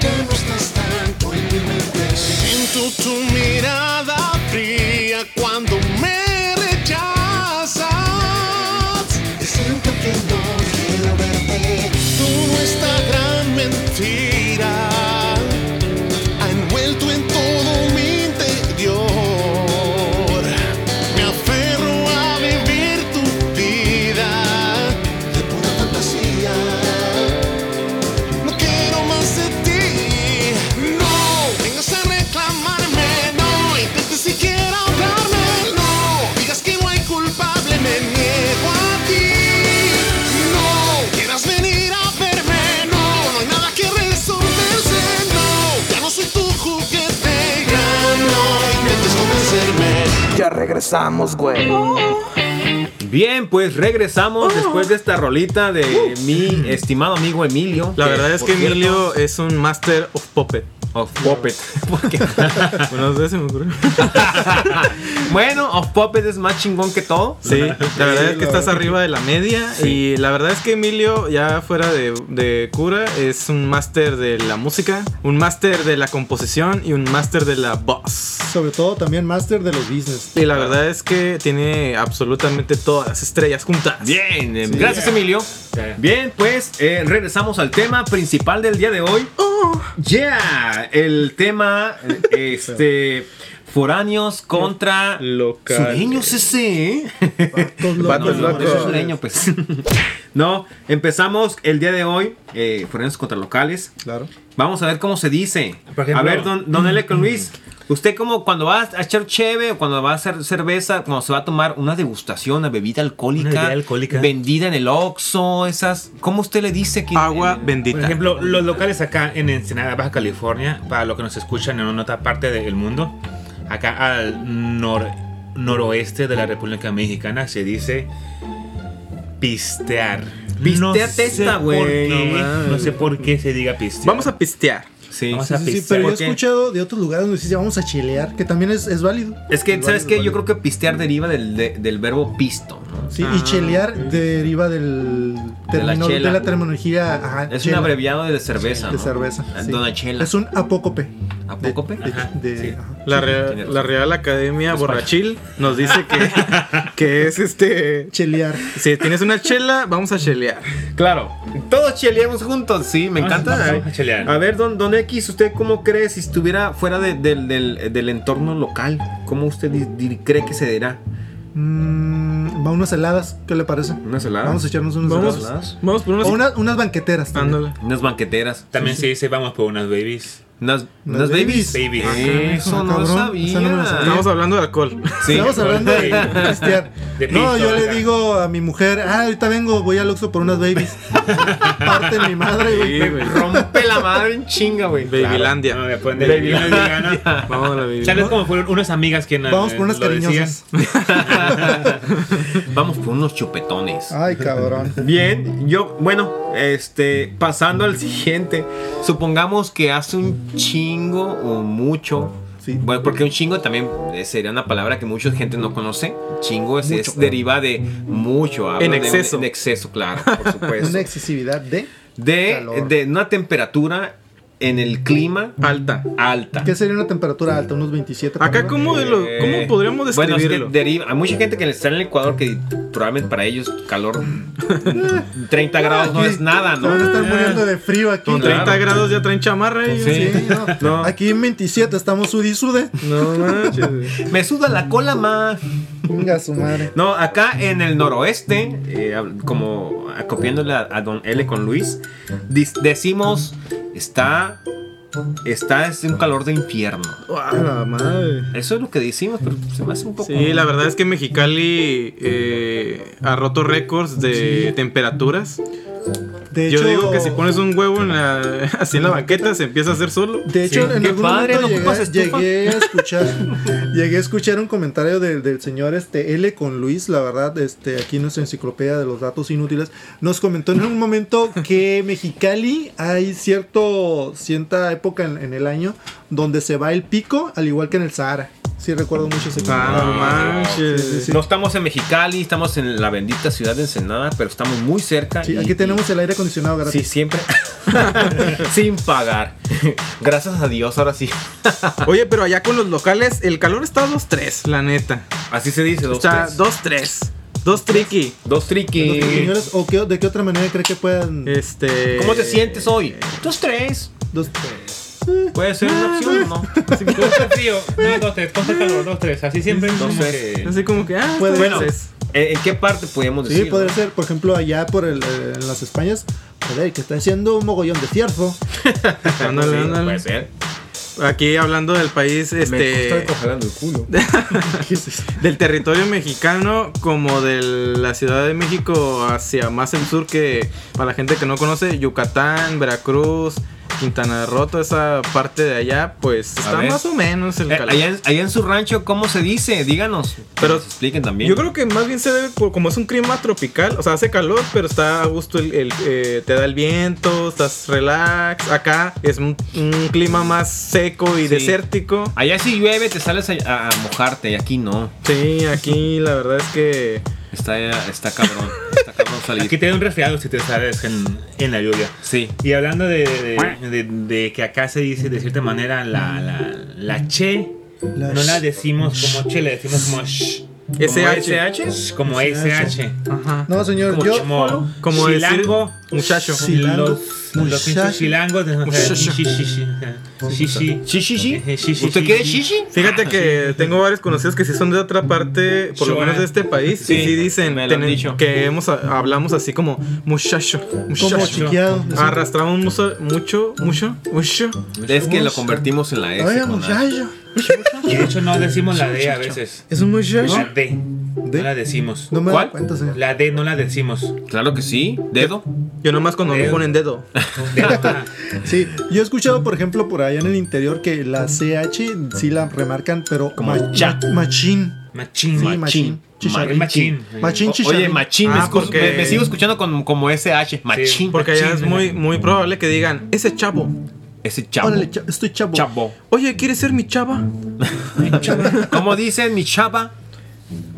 [SPEAKER 9] Ya no estás tanto en mi mente. Siento tu mirada
[SPEAKER 8] regresamos, güey.
[SPEAKER 6] Bien, pues regresamos después de esta rolita de mi estimado amigo Emilio.
[SPEAKER 2] La verdad es que
[SPEAKER 6] cierto,
[SPEAKER 2] Emilio es un master of puppet.
[SPEAKER 6] Of Puppet. *laughs*
[SPEAKER 2] Bueno, no sé, se me ocurrió. *laughs*
[SPEAKER 6] bueno, Of Puppet es más chingón que todo.
[SPEAKER 2] Sí, la verdad es que estás arriba de la media. Y la verdad es que Emilio, ya fuera de, de cura, es un máster de la música, un máster de la composición y un máster de la voz.
[SPEAKER 3] Sobre todo también máster de los business.
[SPEAKER 2] Y la verdad es que tiene absolutamente todas las estrellas juntas.
[SPEAKER 6] Bien, eh, gracias Emilio. Bien, pues eh, regresamos al tema principal del día de hoy. Yeah, el tema *laughs* este foráneos contra
[SPEAKER 2] Local.
[SPEAKER 6] sureños ese, ¿eh?
[SPEAKER 3] Vatos *laughs* locos.
[SPEAKER 6] No, es sureño, pues. *laughs* no, empezamos el día de hoy eh, foráneos contra locales.
[SPEAKER 3] Claro.
[SPEAKER 6] Vamos a ver cómo se dice.
[SPEAKER 4] Por ejemplo-
[SPEAKER 6] a ver, don, don L. con Luis. Usted como cuando va a echar cheve o cuando va a hacer cerveza, cuando se va a tomar una degustación, una bebida alcohólica,
[SPEAKER 4] Una bebida alcohólica.
[SPEAKER 6] vendida en el Oxxo, esas, ¿cómo usted le dice que
[SPEAKER 2] Agua
[SPEAKER 6] en-
[SPEAKER 2] bendita.
[SPEAKER 4] Por ejemplo, los locales acá en Ensenada, Baja California, para los que nos escuchan en otra parte del mundo, acá al nor- noroeste de la República Mexicana se dice pistear.
[SPEAKER 6] Pistea
[SPEAKER 4] sé por
[SPEAKER 6] güey. No
[SPEAKER 4] No sé por qué se diga pistear.
[SPEAKER 2] Vamos a pistear.
[SPEAKER 6] Sí.
[SPEAKER 4] Vamos
[SPEAKER 3] Sí,
[SPEAKER 4] a
[SPEAKER 3] sí, sí,
[SPEAKER 4] pistear.
[SPEAKER 3] pero yo he escuchado de otros lugares donde dice vamos a chilear, que también es, es válido.
[SPEAKER 6] Es que,
[SPEAKER 3] Es
[SPEAKER 6] ¿sabes
[SPEAKER 3] válido,
[SPEAKER 6] qué? Yo creo que pistear deriva del, de- del verbo pisto, ¿no?
[SPEAKER 3] Sí,
[SPEAKER 2] Ah.
[SPEAKER 3] y chelear deriva del
[SPEAKER 6] De la
[SPEAKER 3] término- de
[SPEAKER 6] chela.
[SPEAKER 3] la, terminología. Ajá,
[SPEAKER 6] Es
[SPEAKER 3] chela,
[SPEAKER 6] un abreviado de cerveza,
[SPEAKER 3] de
[SPEAKER 6] ¿no?
[SPEAKER 3] cerveza. Sí.
[SPEAKER 6] Chela.
[SPEAKER 3] Es un apócope.
[SPEAKER 6] ¿Apócope?
[SPEAKER 3] De,
[SPEAKER 4] Ajá,
[SPEAKER 3] de-
[SPEAKER 4] sí.
[SPEAKER 3] ajá.
[SPEAKER 2] La, la Real Academia Borrachil nos dice que, *laughs* que es este.
[SPEAKER 3] Chelear.
[SPEAKER 2] Si tienes una chela, vamos a chelear.
[SPEAKER 6] Claro, todos cheleamos juntos, sí, me
[SPEAKER 4] Vamos-
[SPEAKER 6] encanta.
[SPEAKER 4] vamos a chelear.
[SPEAKER 6] A ver, don, don X, ¿usted cómo cree si estuviera fuera de- del, del- del entorno local? ¿Cómo usted di- di- cree que se dirá?
[SPEAKER 3] Va unas heladas, ¿qué le parece?
[SPEAKER 6] ¿Unas heladas?
[SPEAKER 3] Vamos a echarnos unas
[SPEAKER 2] Vamos,
[SPEAKER 3] heladas.
[SPEAKER 2] vamos por unos.
[SPEAKER 3] O unas, unas banqueteras también.
[SPEAKER 2] Ándale.
[SPEAKER 6] Unas banqueteras.
[SPEAKER 4] También se dice vamos por unas babies.
[SPEAKER 6] Unas,
[SPEAKER 3] Unas
[SPEAKER 6] unas babies.
[SPEAKER 4] babies.
[SPEAKER 6] Eso no
[SPEAKER 3] cabrón,
[SPEAKER 6] sabía.
[SPEAKER 3] no.
[SPEAKER 2] Estamos hablando de alcohol.
[SPEAKER 6] Sí.
[SPEAKER 3] Estamos hablando de. *laughs*
[SPEAKER 4] De
[SPEAKER 3] no, yo le digo a mi mujer, ah, ahorita vengo, voy al Oxxo por unas babies. *laughs* Parte mi madre, güey.
[SPEAKER 2] Sí, güey.
[SPEAKER 6] Rompe la madre en chinga, güey.
[SPEAKER 2] Babylandia.
[SPEAKER 4] No, me
[SPEAKER 6] Babylandia.
[SPEAKER 4] vegana.
[SPEAKER 2] Vamos a la baby.
[SPEAKER 4] Tal vez como fueron unas amigas que
[SPEAKER 3] Vamos por unas
[SPEAKER 4] lo
[SPEAKER 3] cariñosas. *laughs*
[SPEAKER 6] Vamos por unos chupetones.
[SPEAKER 3] Ay, cabrón.
[SPEAKER 6] Bien, yo, bueno, este, pasando al siguiente, supongamos que hace un chingo o mucho.
[SPEAKER 3] Sí.
[SPEAKER 6] Bueno, porque un chingo también eh, sería una palabra que mucha gente no conoce. Chingo es, deriva de mucho. habla
[SPEAKER 2] En
[SPEAKER 6] de-
[SPEAKER 2] exceso.
[SPEAKER 6] en exceso, claro, por *laughs* supuesto.
[SPEAKER 3] Una excesividad de.
[SPEAKER 6] de,
[SPEAKER 3] calor.
[SPEAKER 6] de una temperatura en el clima
[SPEAKER 2] Alta.
[SPEAKER 6] alta.
[SPEAKER 3] ¿Qué sería una temperatura alta? ¿Unos 27? para
[SPEAKER 2] Acá? ¿cómo, de lo-
[SPEAKER 6] Eh,
[SPEAKER 2] ¿cómo podríamos
[SPEAKER 6] Bueno, es que
[SPEAKER 2] describirlo?
[SPEAKER 6] deriva, hay mucha gente que está en el Ecuador que probablemente para ellos calor 30 grados no es nada,
[SPEAKER 3] Se van a estar
[SPEAKER 6] ¿no?
[SPEAKER 3] muriendo de frío aquí.
[SPEAKER 2] Con
[SPEAKER 6] Claro.
[SPEAKER 2] 30 grados ya traen chamarra y
[SPEAKER 6] Sí.
[SPEAKER 3] Sí, no.
[SPEAKER 6] No.
[SPEAKER 3] Aquí en 27 estamos sudi y sude.
[SPEAKER 2] No manches.
[SPEAKER 6] Me suda la cola más.
[SPEAKER 3] Venga su madre.
[SPEAKER 6] No, acá en el noroeste, eh, como acopiándole a, a Don L con Luis, decimos está está es un calor de infierno.
[SPEAKER 2] ¡Guau, la madre!
[SPEAKER 6] Eso es lo que decimos, pero se me hace un poco.
[SPEAKER 2] Sí, la verdad es que Mexicali eh, ha roto récords de temperaturas.
[SPEAKER 3] De
[SPEAKER 2] Yo digo que si pones un huevo en la, *laughs* así en la banqueta se empieza a hacer solo.
[SPEAKER 3] De hecho,
[SPEAKER 6] Sí,
[SPEAKER 3] en
[SPEAKER 6] qué
[SPEAKER 3] algún
[SPEAKER 6] padre,
[SPEAKER 3] momento
[SPEAKER 6] ¿no
[SPEAKER 3] llegué, a *laughs* escuchar llegué a escuchar un comentario del, del señor este L con Luis, la verdad, este aquí en nuestra enciclopedia de los datos inútiles, nos comentó en un momento que Mexicali hay cierto cierta época en, en el año donde se va el pico, al igual que en el Sahara. Sí recuerdo mucho ese
[SPEAKER 2] Ah, no manches.
[SPEAKER 3] Sí, sí, sí.
[SPEAKER 6] No estamos en Mexicali, estamos en la bendita ciudad de Ensenada, pero estamos muy cerca.
[SPEAKER 3] Sí,
[SPEAKER 6] y-
[SPEAKER 3] aquí tenemos el aire acondicionado gratis.
[SPEAKER 6] Sí, siempre. *laughs* Sin pagar. Gracias a Dios, ahora sí. *laughs*
[SPEAKER 2] Oye, pero allá con los locales el calor está a 2-3, la neta.
[SPEAKER 6] Así se dice, dos,
[SPEAKER 2] Está
[SPEAKER 6] tres.
[SPEAKER 2] 2-3. 2 tricky.
[SPEAKER 6] Dos triqui.
[SPEAKER 3] señores, ¿o qué- de qué otra manera cree que puedan?
[SPEAKER 2] Este.
[SPEAKER 6] ¿Cómo te sientes hoy? Dos, tres.
[SPEAKER 3] Dos-
[SPEAKER 6] Puede ser una opción o no.
[SPEAKER 4] Ponte frío, no, dos, tres, ponte calor, dos, tres. Así siempre.
[SPEAKER 6] Dos,
[SPEAKER 4] como
[SPEAKER 6] tres.
[SPEAKER 4] que-
[SPEAKER 2] Así como que, ah,
[SPEAKER 3] Puede
[SPEAKER 2] bueno.
[SPEAKER 6] Bueno, ¿en en qué parte podríamos
[SPEAKER 3] Sí,
[SPEAKER 6] decir?
[SPEAKER 3] puede ser, por ejemplo, allá por el, eh, en las Españas, joder, que está haciendo un mogollón de cierzo. *laughs*
[SPEAKER 2] Ándale, ándale.
[SPEAKER 6] Puede ser.
[SPEAKER 2] Aquí hablando del país, este.
[SPEAKER 6] congelando el culo. *laughs*
[SPEAKER 2] del territorio mexicano como de la Ciudad de México hacia más el sur que para la gente que no conoce Yucatán, Veracruz, Quintana Roo, toda esa parte de allá, pues está más o menos el
[SPEAKER 6] Eh,
[SPEAKER 2] calor.
[SPEAKER 6] allá, en, allá en su rancho, ¿cómo se dice? Díganos.
[SPEAKER 2] Pero-
[SPEAKER 6] nos expliquen también.
[SPEAKER 2] Yo creo que más bien se debe, por- como es un clima tropical, o sea, hace calor, pero está a gusto, el, el, eh, te da el viento, estás relax. Acá es un, un clima más seco y
[SPEAKER 6] Sí.
[SPEAKER 2] desértico.
[SPEAKER 6] Allá si llueve te sales a, a- a mojarte y aquí no.
[SPEAKER 2] Sí, aquí la verdad es que
[SPEAKER 6] Está, está cabrón. Está cabrón salir.
[SPEAKER 4] Aquí te da un resfriado si te sales en, en la lluvia.
[SPEAKER 6] Sí.
[SPEAKER 4] Y hablando de, de- de- de que acá se dice de cierta manera la, la, la che,
[SPEAKER 3] La
[SPEAKER 4] no la decimos como che, la decimos como sh.
[SPEAKER 2] SH.
[SPEAKER 4] Sh, Como SH.
[SPEAKER 2] Ajá.
[SPEAKER 3] No, señor,
[SPEAKER 6] Como
[SPEAKER 3] yo.
[SPEAKER 4] Como,
[SPEAKER 2] Como decir
[SPEAKER 4] chilango.
[SPEAKER 2] muchacho.
[SPEAKER 3] Chilango.
[SPEAKER 4] Los, pinches chilangos. de-
[SPEAKER 2] Muchacho.
[SPEAKER 4] shi, shi, shi, shi. Shi, shi.
[SPEAKER 6] ¿Sí, sí, sí?
[SPEAKER 4] Sí, sí,
[SPEAKER 6] ¿Usted
[SPEAKER 4] sí,
[SPEAKER 6] quiere
[SPEAKER 4] sí.
[SPEAKER 6] shishi?
[SPEAKER 2] Fíjate que tengo varios conocidos que sí son de otra parte, por lo menos de este país, y sí dicen que hemos, hablamos así como muchacho,
[SPEAKER 3] Como
[SPEAKER 2] muchacho.
[SPEAKER 3] chiqueado.
[SPEAKER 2] Arrastramos mucho, mucho, mucho, mucho.
[SPEAKER 6] Es que lo convertimos en la S.
[SPEAKER 3] Muchacho.
[SPEAKER 4] Y de hecho no *laughs* decimos la D a veces.
[SPEAKER 3] Es un muchacho.
[SPEAKER 4] La D.
[SPEAKER 3] ¿D?
[SPEAKER 4] No la decimos.
[SPEAKER 3] No me
[SPEAKER 6] ¿Cuál?
[SPEAKER 3] da cuenta, señor.
[SPEAKER 4] La D no la decimos.
[SPEAKER 6] Claro que sí. Dedo.
[SPEAKER 2] Yo nomás cuando me ponen dedo. *laughs*
[SPEAKER 3] Sí, yo he escuchado, por ejemplo, por allá en el interior que la CH sí la remarcan, pero
[SPEAKER 6] Como
[SPEAKER 3] machín.
[SPEAKER 4] Machín.
[SPEAKER 3] Sí, machín. Chicharrín.
[SPEAKER 4] Machín.
[SPEAKER 3] Machín chicharrín.
[SPEAKER 6] Oye, machín. me
[SPEAKER 2] Ah, porque-
[SPEAKER 6] me, me sigo escuchando con- como SH. Machín.
[SPEAKER 2] Porque allá es muy, muy probable que digan, ese chavo.
[SPEAKER 6] Ese chavo.
[SPEAKER 3] Órale, cha- estoy chavo.
[SPEAKER 6] Chavo.
[SPEAKER 2] Oye, ¿quieres ser mi chava? *laughs*
[SPEAKER 6] Como dicen mi chava.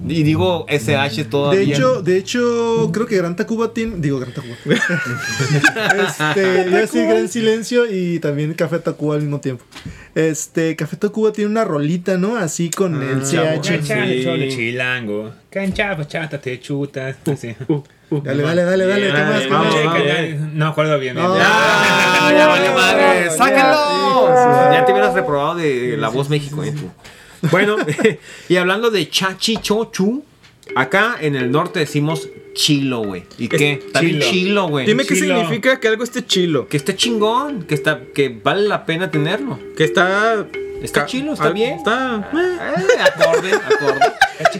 [SPEAKER 6] Y digo SH todavía.
[SPEAKER 3] De hecho, de hecho, creo que Gran Tacuba tiene. Digo, Gran Tacuba. *laughs* este, a decir Gran Silencio y también Café Tacuba al mismo tiempo. Este, Café Tacuba tiene una rolita, ¿no? Así con el CH.
[SPEAKER 4] Cancha,
[SPEAKER 6] Sí.
[SPEAKER 4] chilango. Cancha, bachata, te chutas.
[SPEAKER 3] Dale, dale, dale, dale. ¿Qué
[SPEAKER 2] Bien,
[SPEAKER 3] más? ¿Qué
[SPEAKER 2] vamos, vamos.
[SPEAKER 4] No me acuerdo bien. bien.
[SPEAKER 3] No.
[SPEAKER 6] ¡Ah! Ya vale madre.
[SPEAKER 3] Ya,
[SPEAKER 6] ¡Sácalo!
[SPEAKER 3] ya,
[SPEAKER 6] Ya te hubieras reprobado de La Voz México, ¿eh? tú. Bueno, *laughs* y hablando de chachi chochu, acá en el norte decimos chilo, güey. ¿Y qué? Bien
[SPEAKER 4] chilo.
[SPEAKER 6] güey.
[SPEAKER 2] Dime qué
[SPEAKER 4] Chilo.
[SPEAKER 2] significa que algo esté chilo.
[SPEAKER 6] Que está chingón, que está, que vale la pena tenerlo.
[SPEAKER 2] Que está.
[SPEAKER 6] Está
[SPEAKER 2] ca-
[SPEAKER 6] chilo, está bien.
[SPEAKER 2] Está. eh.
[SPEAKER 6] Eh, acorde, acorde.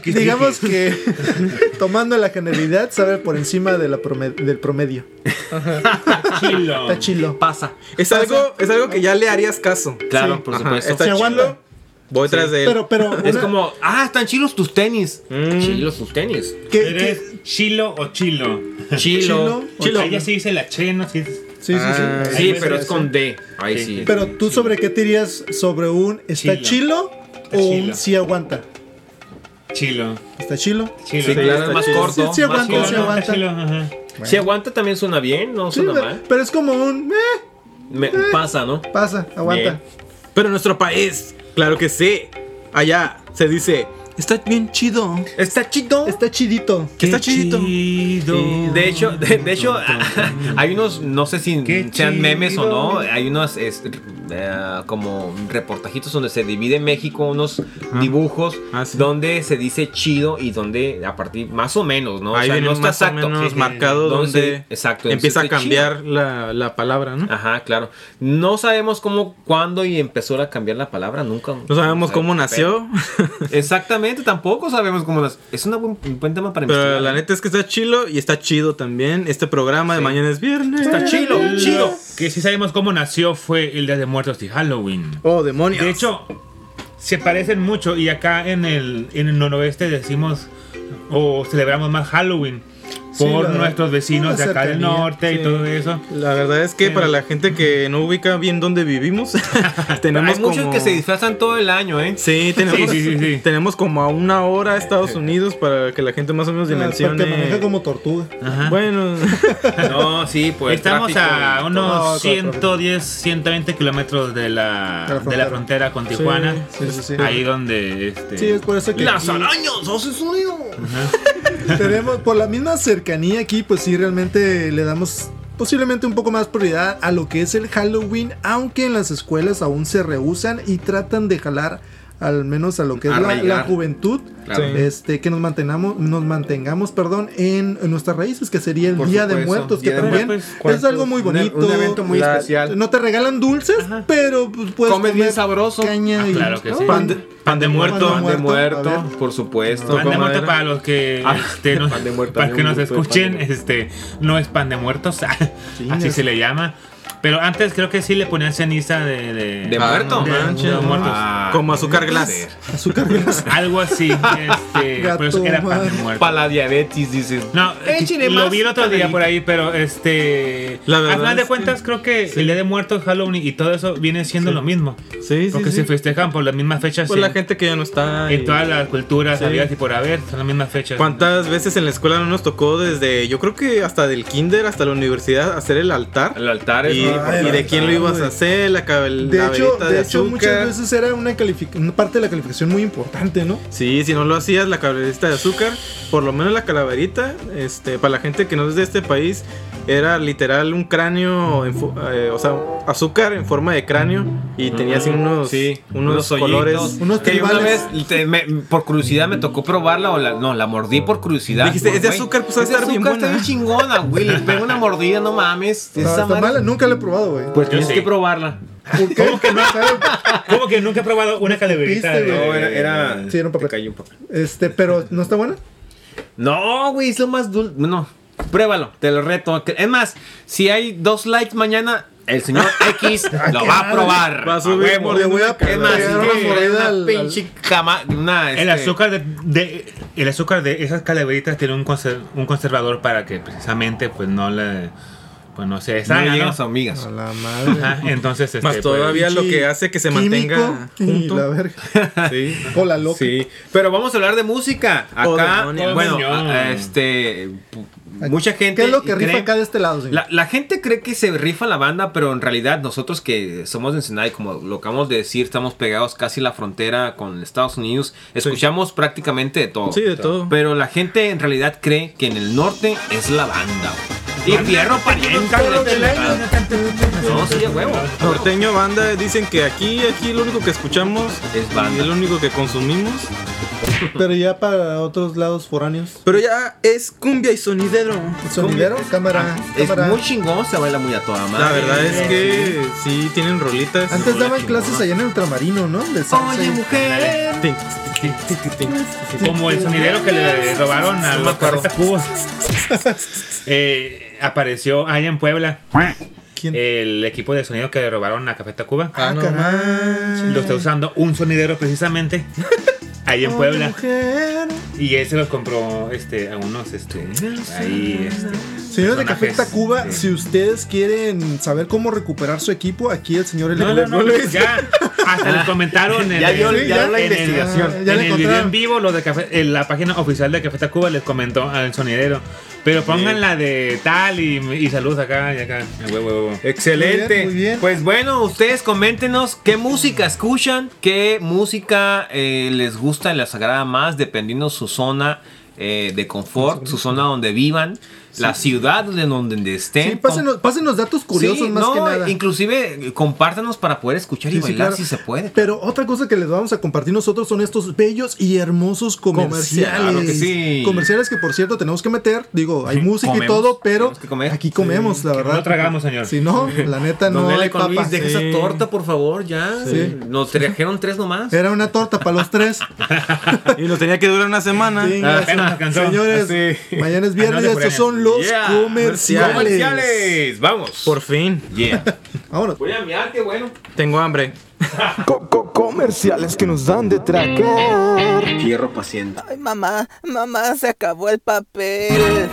[SPEAKER 3] Digamos que *laughs* tomando la generalidad sabe por encima de la prome- del promedio.
[SPEAKER 4] Chilo.
[SPEAKER 3] Está chilo.
[SPEAKER 6] Pasa.
[SPEAKER 2] Es algo, es algo que ya le harías caso.
[SPEAKER 6] Claro,
[SPEAKER 3] Sí.
[SPEAKER 6] por
[SPEAKER 2] Ajá,
[SPEAKER 6] supuesto.
[SPEAKER 2] está chilo. Voy tras de él.
[SPEAKER 3] Pero, pero.
[SPEAKER 6] Es
[SPEAKER 3] una-
[SPEAKER 6] como, ah, están chilos tus tenis.
[SPEAKER 2] Mm.
[SPEAKER 6] Chilos tus tenis.
[SPEAKER 3] que-
[SPEAKER 4] ¿Eres chilo o chilo?
[SPEAKER 6] Chilo.
[SPEAKER 3] Chilo.
[SPEAKER 4] Ahí ya se dice la che, ¿no? Sí.
[SPEAKER 3] Sí, sí, sí.
[SPEAKER 2] Ah,
[SPEAKER 6] Sí,
[SPEAKER 4] Ahí
[SPEAKER 6] pero es con D. Ahí sí.
[SPEAKER 3] Pero tú sobre qué te dirías sobre un está chilo,
[SPEAKER 4] Chilo.
[SPEAKER 3] o
[SPEAKER 4] chilo.
[SPEAKER 3] un sí aguanta.
[SPEAKER 4] Chilo.
[SPEAKER 3] ¿Está chilo?
[SPEAKER 4] Chilo.
[SPEAKER 6] Sí, claro, es más
[SPEAKER 2] chilo.
[SPEAKER 6] corto.
[SPEAKER 3] Sí, sí aguanta,
[SPEAKER 6] corto.
[SPEAKER 3] sí aguanta.
[SPEAKER 4] chilo, ajá.
[SPEAKER 6] Si aguanta también suena bien, no
[SPEAKER 3] Sí,
[SPEAKER 6] suena mal.
[SPEAKER 3] pero es como un eh,
[SPEAKER 6] Me- pasa, ¿no?
[SPEAKER 3] pasa, aguanta.
[SPEAKER 6] Bien.
[SPEAKER 2] Pero en nuestro país, claro que sí. Allá se dice, está bien chido.
[SPEAKER 6] Está chido.
[SPEAKER 3] Está chidito.
[SPEAKER 2] Que está chidito.
[SPEAKER 6] Sí, de hecho, de, de hecho, *laughs* hay unos, no sé si
[SPEAKER 4] Qué
[SPEAKER 6] sean memes o
[SPEAKER 4] chido.
[SPEAKER 6] no, hay unos es, eh, como reportajitos donde se divide México, unos dibujos
[SPEAKER 2] Ah, sí.
[SPEAKER 6] donde se dice chido y donde a partir, más o menos, ¿no?
[SPEAKER 2] Ahí
[SPEAKER 6] o sea, no está exacto.
[SPEAKER 2] menos
[SPEAKER 6] Sí,
[SPEAKER 2] marcado
[SPEAKER 6] Donde-
[SPEAKER 2] donde
[SPEAKER 6] exacto,
[SPEAKER 2] empieza a cambiar la, la palabra, ¿no?
[SPEAKER 6] Ajá, claro. No sabemos cómo, cuándo y empezó a cambiar la palabra, nunca.
[SPEAKER 2] No sabemos cómo nació, *laughs*
[SPEAKER 6] Exactamente, tampoco sabemos cómo nació. Es una buen, un buen tema para
[SPEAKER 2] pero
[SPEAKER 6] investigar.
[SPEAKER 2] la neta es que está chilo y está chido también. Este programa de mañana es viernes.
[SPEAKER 6] Está chilo, chido.
[SPEAKER 4] Que sí sabemos cómo nació fue el Día de Muertos y Halloween.
[SPEAKER 2] Oh, demonios.
[SPEAKER 4] De hecho, se parecen mucho y acá en el, en el noroeste decimos o celebramos más Halloween por nuestros vecinos de acá del norte y todo eso.
[SPEAKER 2] La verdad es que
[SPEAKER 4] Sí.
[SPEAKER 2] para la gente que no ubica bien dónde vivimos, *laughs* tenemos
[SPEAKER 6] Hay muchos
[SPEAKER 2] como-
[SPEAKER 6] que se disfrazan todo el año, ¿eh?
[SPEAKER 2] Sí, tenemos,
[SPEAKER 4] Sí, sí, sí, sí.
[SPEAKER 2] tenemos como a una hora a Estados Unidos para que la gente más o menos
[SPEAKER 3] Ah,
[SPEAKER 2] dimensione.
[SPEAKER 3] Porque maneja como tortuga.
[SPEAKER 2] Bueno, *laughs*
[SPEAKER 6] No, sí, pues.
[SPEAKER 4] Estamos
[SPEAKER 6] tráfico
[SPEAKER 4] a unos
[SPEAKER 3] todo.
[SPEAKER 4] 110, 120 kilómetros de la,
[SPEAKER 3] De la
[SPEAKER 4] de la
[SPEAKER 3] frontera.
[SPEAKER 4] con Tijuana.
[SPEAKER 3] Sí, sí, sí.
[SPEAKER 4] Ahí donde... Este,
[SPEAKER 3] Sí, es por eso que
[SPEAKER 6] Las arañas hacen sonido.
[SPEAKER 3] tenemos, por la misma cercanía aquí, pues sí, realmente le damos posiblemente un poco más prioridad a lo que es el Halloween, aunque en las escuelas aún se rehusan y tratan de jalar al menos a lo que es la, juventud,
[SPEAKER 6] Claro.
[SPEAKER 3] Este, que nos mantengamos, nos mantengamos, perdón, en, en nuestras raíces, que sería el
[SPEAKER 6] Por
[SPEAKER 3] Día de Muertos,
[SPEAKER 6] Día
[SPEAKER 3] que
[SPEAKER 6] de
[SPEAKER 3] también
[SPEAKER 4] Muertos,
[SPEAKER 3] es algo muy
[SPEAKER 6] Un- e-
[SPEAKER 3] bonito.
[SPEAKER 6] Un evento muy
[SPEAKER 2] La-
[SPEAKER 6] especial.
[SPEAKER 3] No te regalan dulces, pero pues, puedes
[SPEAKER 6] Comes bien sabroso.
[SPEAKER 3] caña
[SPEAKER 4] Ah,
[SPEAKER 3] y
[SPEAKER 4] claro que sí.
[SPEAKER 2] pan de, pan de muerto.
[SPEAKER 3] Pan
[SPEAKER 6] de
[SPEAKER 3] muerto,
[SPEAKER 6] por supuesto.
[SPEAKER 4] Pan de
[SPEAKER 2] ¿Cómo
[SPEAKER 4] muerto para los que
[SPEAKER 6] Ah,
[SPEAKER 4] este, no-
[SPEAKER 6] pan de muerto,
[SPEAKER 4] para que
[SPEAKER 6] un
[SPEAKER 4] nos escuchen, este no es pan de muertos, *laughs* así se le llama. Pero antes creo que sí le ponían ceniza de. ¿De,
[SPEAKER 6] ¿De
[SPEAKER 2] Ah,
[SPEAKER 6] muerto?
[SPEAKER 4] de muertos.
[SPEAKER 6] Ah,
[SPEAKER 2] Como azúcar glass.
[SPEAKER 3] Azúcar glass. *laughs*
[SPEAKER 4] Algo así. Este, *laughs*
[SPEAKER 3] Gato
[SPEAKER 4] pero eso era pan de muerto.
[SPEAKER 6] Para la diabetes, dices.
[SPEAKER 4] No,
[SPEAKER 6] Échale
[SPEAKER 4] lo
[SPEAKER 6] más
[SPEAKER 4] vi el otro día por ahí, pero este.
[SPEAKER 2] La verdad
[SPEAKER 4] a final de
[SPEAKER 2] es
[SPEAKER 4] cuentas,
[SPEAKER 2] que-
[SPEAKER 4] creo que el Día de Muertos, Halloween y todo eso viene siendo lo mismo.
[SPEAKER 2] Sí, sí,
[SPEAKER 4] Porque
[SPEAKER 2] sí.
[SPEAKER 4] se festejan por las mismas fechas.
[SPEAKER 2] Pues la
[SPEAKER 4] en-
[SPEAKER 2] gente que ya no está.
[SPEAKER 4] En
[SPEAKER 2] y-
[SPEAKER 4] todas las culturas,
[SPEAKER 2] Sí.
[SPEAKER 4] habidas y por haber, son las mismas fechas.
[SPEAKER 2] ¿Cuántas veces en la escuela no nos tocó desde, yo creo que hasta del kinder hasta la universidad, hacer el altar?
[SPEAKER 6] El altar es
[SPEAKER 2] Y, de quién lo ibas a hacer, la, cabel,
[SPEAKER 3] De
[SPEAKER 2] la
[SPEAKER 3] hecho, de
[SPEAKER 2] de
[SPEAKER 3] hecho
[SPEAKER 2] azúcar.
[SPEAKER 3] muchas veces era una, una parte de la calificación muy importante, ¿no?
[SPEAKER 2] Sí, si no lo hacías, la calaverita de azúcar, por lo menos la calaverita, este, para la gente que no es de este país, era literal un cráneo, en eh, o sea, azúcar en forma de cráneo y tenía así unos,
[SPEAKER 6] Sí,
[SPEAKER 2] unos, colores.
[SPEAKER 3] Unos
[SPEAKER 6] que una vez,
[SPEAKER 3] tribales.
[SPEAKER 6] te- me- por curiosidad, me tocó probarla o la, no, la mordí por curiosidad.
[SPEAKER 2] Dijiste, es de azúcar, pues, va a
[SPEAKER 6] es de
[SPEAKER 2] estar bien
[SPEAKER 6] azúcar, está
[SPEAKER 2] buena.
[SPEAKER 6] bien chingona, güey. Le pego una mordida, no mames.
[SPEAKER 3] Está,
[SPEAKER 6] Esa
[SPEAKER 3] está mala, nunca la he probado, güey.
[SPEAKER 6] Pues
[SPEAKER 4] Yo
[SPEAKER 6] tienes
[SPEAKER 4] sí.
[SPEAKER 6] que probarla.
[SPEAKER 3] ¿Por qué? ¿Cómo que no?
[SPEAKER 4] ¿Cómo que nunca he probado una calaverita?
[SPEAKER 3] Güey.
[SPEAKER 6] No, era. era
[SPEAKER 3] Sí, era un papel.
[SPEAKER 6] te cayó un papel.
[SPEAKER 3] Este, pero ¿no está buena?
[SPEAKER 6] No, güey, es lo más dulce. No, pruébalo, te lo reto. Es más, si hay dos likes mañana, el señor *laughs* X lo
[SPEAKER 3] qué
[SPEAKER 6] va a probar.
[SPEAKER 2] Va a subir
[SPEAKER 6] huevo.
[SPEAKER 3] Le voy a
[SPEAKER 6] Es más,
[SPEAKER 3] pegar
[SPEAKER 6] es
[SPEAKER 3] una
[SPEAKER 6] pinche cama. Una,
[SPEAKER 4] El
[SPEAKER 6] este,
[SPEAKER 4] azúcar de, de- el azúcar de esas calaveritas tiene un, conser- un conservador para que precisamente pues no le pues no se
[SPEAKER 6] No
[SPEAKER 4] deshaga, ¿no?
[SPEAKER 6] las hormigas.
[SPEAKER 3] A la madre.
[SPEAKER 4] Ajá, entonces este,
[SPEAKER 2] Más
[SPEAKER 4] pues,
[SPEAKER 2] todavía lo que hace que se
[SPEAKER 3] Químico
[SPEAKER 2] mantenga
[SPEAKER 3] y
[SPEAKER 2] junto.
[SPEAKER 3] la verga. *laughs*
[SPEAKER 2] Sí.
[SPEAKER 3] O la loca.
[SPEAKER 6] Sí, pero vamos a hablar de música.
[SPEAKER 2] Oh,
[SPEAKER 6] Acá, bueno,
[SPEAKER 4] Oh,
[SPEAKER 6] a- a- este. Mucha gente.
[SPEAKER 3] ¿Qué es lo que rifa acá de este lado, señor?
[SPEAKER 6] La, la gente cree que se rifa la banda, pero en realidad nosotros que somos de Ensenada y como lo acabamos de decir, estamos pegados casi a la frontera con Estados Unidos, escuchamos prácticamente de todo.
[SPEAKER 2] Sí, de todo.
[SPEAKER 6] Pero la gente en realidad cree que en el norte es la banda. Y Fierro pariente. la chingada. No, sí, a huevo.
[SPEAKER 2] Norteño banda dicen que aquí, aquí lo único que escuchamos
[SPEAKER 6] Es banda.
[SPEAKER 2] y es lo único que consumimos.
[SPEAKER 3] Pero ya para otros lados foráneos.
[SPEAKER 2] Pero ya es cumbia y sonidero.
[SPEAKER 3] Sonidero, cámara,
[SPEAKER 6] Es
[SPEAKER 3] cámara.
[SPEAKER 6] muy chingón, se baila muy a toda madre.
[SPEAKER 2] La verdad es que sí tienen rolitas.
[SPEAKER 3] Antes daban clases allá en el ultramarino, ¿no? De
[SPEAKER 6] Oye, mujer.
[SPEAKER 4] Como el sonidero que le robaron a los 40 cubos *laughs* eh, apareció allá en Puebla
[SPEAKER 3] ¿Quién?
[SPEAKER 4] el equipo de sonido que le robaron a Café Tacuba
[SPEAKER 3] Ah,
[SPEAKER 2] no
[SPEAKER 3] caray.
[SPEAKER 4] lo está usando un sonidero precisamente ahí en Puebla
[SPEAKER 3] mujer.
[SPEAKER 4] y él se los compró este a unos este ahí este
[SPEAKER 3] Señores de Café Tacuba,
[SPEAKER 4] sí.
[SPEAKER 3] si ustedes quieren saber cómo recuperar su equipo, aquí el señor
[SPEAKER 4] no, no, no, ya *laughs* hasta les comentaron en
[SPEAKER 6] Ya
[SPEAKER 4] el-
[SPEAKER 6] dio-
[SPEAKER 3] Sí,
[SPEAKER 6] ya
[SPEAKER 3] ya.
[SPEAKER 6] dio la
[SPEAKER 3] En el-
[SPEAKER 6] investigación.
[SPEAKER 3] ya
[SPEAKER 4] en el video
[SPEAKER 3] encontraron.
[SPEAKER 4] en vivo, los de café, en la página oficial de Café Tacuba les comentó al sonidero. Pero pongan la de tal y, y saludos acá y acá. A huevo, huevo, huevo.
[SPEAKER 6] Excelente.
[SPEAKER 3] Muy bien, muy bien.
[SPEAKER 6] Pues bueno, ustedes coméntenos qué música escuchan, qué música eh, les gusta y les agrada más, dependiendo su zona eh, de confort, su zona donde vivan, la ciudad de donde estén.
[SPEAKER 3] Sí, pásenos, pásenos datos curiosos
[SPEAKER 6] Sí,
[SPEAKER 3] más
[SPEAKER 6] no,
[SPEAKER 3] que nada.
[SPEAKER 6] Inclusive eh, compártanos para poder escuchar y bailar
[SPEAKER 3] claro.
[SPEAKER 6] si se puede.
[SPEAKER 3] Pero otra cosa que les vamos a compartir nosotros son estos bellos y hermosos comerciales.
[SPEAKER 6] Claro que sí.
[SPEAKER 3] Comerciales que por cierto tenemos que meter. Digo, hay música y todo, pero aquí comemos, la verdad.
[SPEAKER 4] no tragamos, señor.
[SPEAKER 3] Si no, la neta no
[SPEAKER 6] Don
[SPEAKER 3] hay
[SPEAKER 6] con. Luis, deja
[SPEAKER 2] Sí.
[SPEAKER 6] esa torta, por favor, ya.
[SPEAKER 3] Sí.
[SPEAKER 6] Nos trajeron tres nomás.
[SPEAKER 3] Era una torta para los tres. *laughs*
[SPEAKER 2] Y nos tenía que durar una semana.
[SPEAKER 4] Alcanzó.
[SPEAKER 3] Señores,
[SPEAKER 6] Sí.
[SPEAKER 3] mañana es viernes estos son los
[SPEAKER 6] Yeah.
[SPEAKER 3] comerciales.
[SPEAKER 6] Comerciales. Vamos.
[SPEAKER 2] Por fin.
[SPEAKER 6] Yeah. *laughs*
[SPEAKER 3] Vámonos.
[SPEAKER 6] Voy a mirar, qué bueno.
[SPEAKER 2] Tengo hambre.
[SPEAKER 8] Co- co- comerciales que nos dan de tragar.
[SPEAKER 6] Hierro paciente.
[SPEAKER 10] Ay, mamá, mamá, se acabó el papel.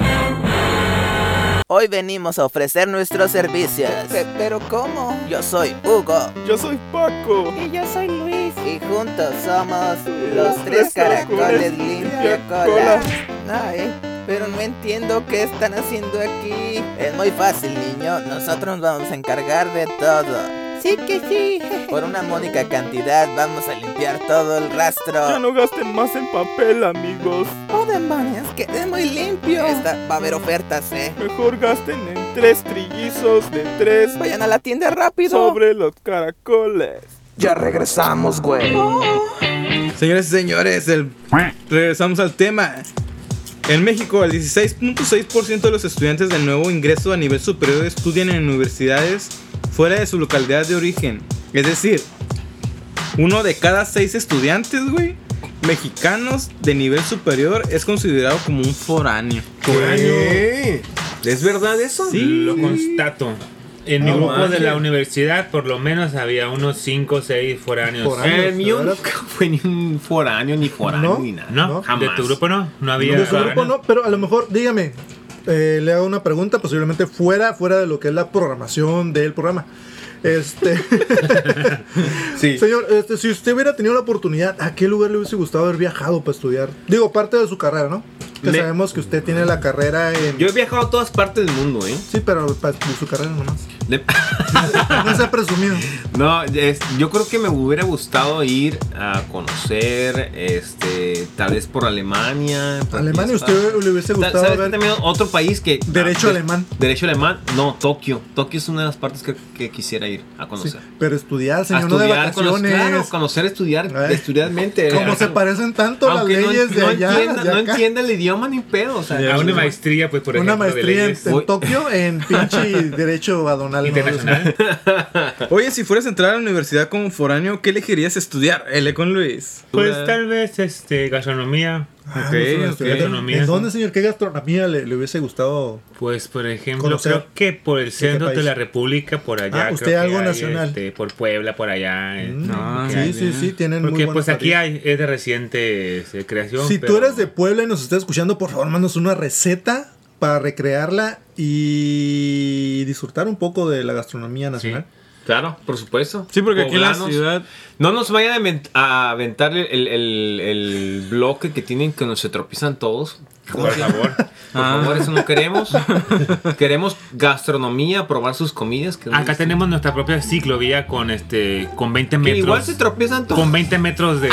[SPEAKER 10] Hoy venimos a ofrecer nuestros servicios. Pe- ¿Pero cómo? Yo soy Hugo.
[SPEAKER 8] Yo soy Paco.
[SPEAKER 10] Y yo soy Luis. Y juntos somos los tres caracoles limpia cola. Ay, pero no entiendo qué están haciendo aquí. Es muy fácil, niño. Nosotros nos vamos a encargar de todo. Sí que sí. *laughs* Por una módica cantidad vamos a limpiar todo el rastro.
[SPEAKER 8] Ya no gasten más en papel, amigos.
[SPEAKER 10] Oh, demonios, quedé muy limpio. Esta va a haber ofertas, eh.
[SPEAKER 8] Mejor gasten en tres trillizos de tres
[SPEAKER 10] Vayan a la tienda rápido.
[SPEAKER 8] sobre los caracoles.
[SPEAKER 10] Ya regresamos, güey.
[SPEAKER 2] Señores y señores, el- regresamos al tema. En México, el 16.6% de los estudiantes de nuevo ingreso a nivel superior estudian en universidades fuera de su localidad de origen. Es decir, uno de cada seis estudiantes, güey, mexicanos de nivel superior es considerado como un foráneo.
[SPEAKER 6] ¿Qué? ¿Es verdad eso?
[SPEAKER 2] Sí.
[SPEAKER 4] Lo constato. En mi grupo de la universidad, por lo menos había unos 5 o 6 foráneos.
[SPEAKER 3] Foráneos.
[SPEAKER 6] Nunca *laughs* fue ni un foráneo, ni foráneo,
[SPEAKER 3] ¿No?
[SPEAKER 6] ni nada.
[SPEAKER 4] ¿No?
[SPEAKER 3] No,
[SPEAKER 4] ¿De tu grupo no? No había.
[SPEAKER 3] De su grupo no, pero a lo mejor, dígame, eh, le hago una pregunta, posiblemente fuera, fuera de lo que es la programación del programa. Este, *laughs*
[SPEAKER 6] Sí.
[SPEAKER 3] señor, este, si usted hubiera tenido la oportunidad, ¿a qué lugar le hubiese gustado haber viajado para estudiar? Digo, parte de su carrera, ¿no? Que
[SPEAKER 6] Me-
[SPEAKER 3] sabemos que usted tiene la carrera en.
[SPEAKER 6] Yo he viajado a todas partes del mundo, ¿eh?
[SPEAKER 3] Sí, pero para su carrera nomás.
[SPEAKER 6] De- *laughs*
[SPEAKER 3] No se ha presumido.
[SPEAKER 6] No, es- yo creo que me hubiera gustado ir a conocer, este, tal vez por Alemania. por
[SPEAKER 3] Alemania, usted le hubiese gustado
[SPEAKER 6] ¿Sabes qué
[SPEAKER 3] ver.
[SPEAKER 6] también otro país que...
[SPEAKER 3] Derecho
[SPEAKER 6] ah,
[SPEAKER 3] alemán.
[SPEAKER 6] Derecho alemán, no, Tokio. Tokio es una de las partes que, que quisiera ir a
[SPEAKER 3] Sí,
[SPEAKER 6] conocer.
[SPEAKER 3] pero estudiar, señor, no de
[SPEAKER 6] estudiar, conocer,
[SPEAKER 3] vacaciones.
[SPEAKER 6] claro, conocer, estudiar,
[SPEAKER 3] Ay.
[SPEAKER 6] estudiarmente.
[SPEAKER 3] Como se parecen tanto las
[SPEAKER 6] no,
[SPEAKER 3] leyes de
[SPEAKER 6] no
[SPEAKER 3] allá.
[SPEAKER 6] entienda,
[SPEAKER 3] de
[SPEAKER 6] no entienda el idioma ni pedo, o sea,
[SPEAKER 4] A una maestría, pues, por
[SPEAKER 3] Una
[SPEAKER 4] ejemplo, de
[SPEAKER 3] maestría en, Tokio en *laughs* pinche derecho adonal. ¿no?
[SPEAKER 4] internacional. *laughs*
[SPEAKER 2] Oye, si fueras a entrar a la universidad como foráneo, ¿qué elegirías estudiar? L con Luis.
[SPEAKER 4] Pues tal vez este gastronomía.
[SPEAKER 3] Ah, no.
[SPEAKER 4] Gastronomía.
[SPEAKER 3] ¿En dónde, señor? ¿Qué gastronomía le, le hubiese gustado?
[SPEAKER 4] Pues por ejemplo,
[SPEAKER 3] Conocer.
[SPEAKER 4] creo que por el centro de la República, por allá.
[SPEAKER 3] Ah, usted
[SPEAKER 4] creo que
[SPEAKER 3] algo
[SPEAKER 4] hay,
[SPEAKER 3] nacional.
[SPEAKER 4] este, por Puebla, por allá. eh,
[SPEAKER 3] Mm,
[SPEAKER 2] Ah,
[SPEAKER 3] sí,
[SPEAKER 4] hay.
[SPEAKER 3] sí, sí, tienen
[SPEAKER 4] Porque pues aquí hay, es de reciente este, creación.
[SPEAKER 3] Si
[SPEAKER 4] pero-
[SPEAKER 3] tú eres de Puebla y nos estás escuchando, por favor, mándanos una receta para recrearla y disfrutar un poco de la gastronomía nacional.
[SPEAKER 6] Claro, por supuesto.
[SPEAKER 2] Sí, porque aquí en la ciudad.
[SPEAKER 6] No nos vayan a aventar el, el- el- el bloque que tienen que nos se tropiezan todos.
[SPEAKER 4] Por favor.
[SPEAKER 6] Por favor, eso no queremos. *laughs* queremos gastronomía, probar sus comidas. que
[SPEAKER 4] Acá tenemos nuestra propia ciclovía con este con 20
[SPEAKER 6] que
[SPEAKER 4] metros.
[SPEAKER 6] igual se tropiezan todos.
[SPEAKER 4] con 20 metros de,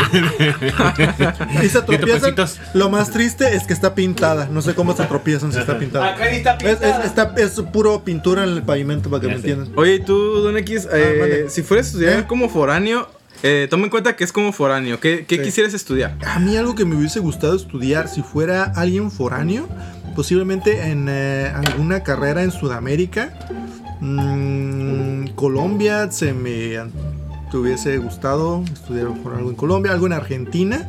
[SPEAKER 3] Y se tropiezan. Lo más triste es que está pintada. No sé cómo se tropiezan si está pintada.
[SPEAKER 6] Acá ni está
[SPEAKER 3] Es, es-
[SPEAKER 6] pintada.
[SPEAKER 3] está- es puro pintura en el pavimento para que me
[SPEAKER 4] Ya sé.
[SPEAKER 3] entiendan.
[SPEAKER 2] Oye, ¿y tú, Don X, eh,
[SPEAKER 3] mande.
[SPEAKER 2] si fueras a estudiar
[SPEAKER 3] ¿Eh?
[SPEAKER 2] como foráneo, eh, toma en cuenta que es como foráneo. ¿Qué, qué
[SPEAKER 3] Sí.
[SPEAKER 2] quisieras estudiar?
[SPEAKER 3] A mí algo que me hubiese gustado estudiar si fuera alguien foráneo, posiblemente en eh, alguna carrera en Sudamérica, Mm, Colombia, se me te hubiese gustado estudiar por algo en Colombia, algo en Argentina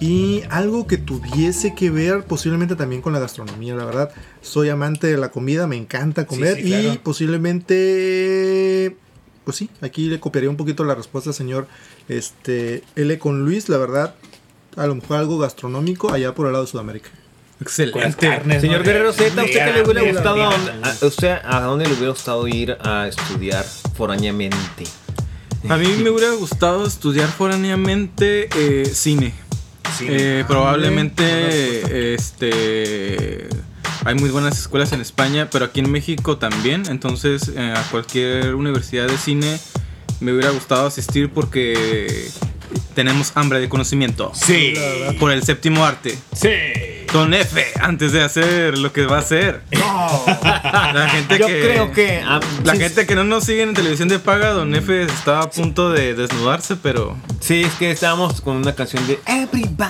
[SPEAKER 3] y algo que tuviese que ver posiblemente también con la gastronomía, la verdad. Soy amante de la comida, me encanta comer
[SPEAKER 4] sí, claro.
[SPEAKER 3] y posiblemente pues sí, aquí le copiaría un poquito la respuesta, señor este L con Luis, la verdad, a lo mejor algo gastronómico allá por el lado de Sudamérica.
[SPEAKER 2] Excelente.
[SPEAKER 4] carnes,
[SPEAKER 6] Señor
[SPEAKER 4] ¿no?
[SPEAKER 6] Guerrero Z, ¿a usted qué le hubiera gustado? A, usted, ¿A dónde le hubiera gustado ir a estudiar foráneamente?
[SPEAKER 2] A mí me hubiera gustado estudiar foráneamente eh, cine.
[SPEAKER 4] Sí.
[SPEAKER 2] Eh, probablemente este hay muy buenas escuelas en España, pero aquí en México también. Entonces eh, a cualquier universidad de cine me hubiera gustado asistir porque tenemos hambre de conocimiento.
[SPEAKER 4] Sí.
[SPEAKER 2] Por el séptimo arte.
[SPEAKER 4] Sí.
[SPEAKER 2] Don F, antes de hacer lo que va a hacer. *laughs* La gente
[SPEAKER 6] Yo
[SPEAKER 2] que,
[SPEAKER 6] creo que... ah,
[SPEAKER 2] La
[SPEAKER 6] sí,
[SPEAKER 2] gente que no nos sigue en televisión de paga, Don F estaba a punto de desnudarse, pero.
[SPEAKER 6] Sí, es que estábamos con una canción de Everybody.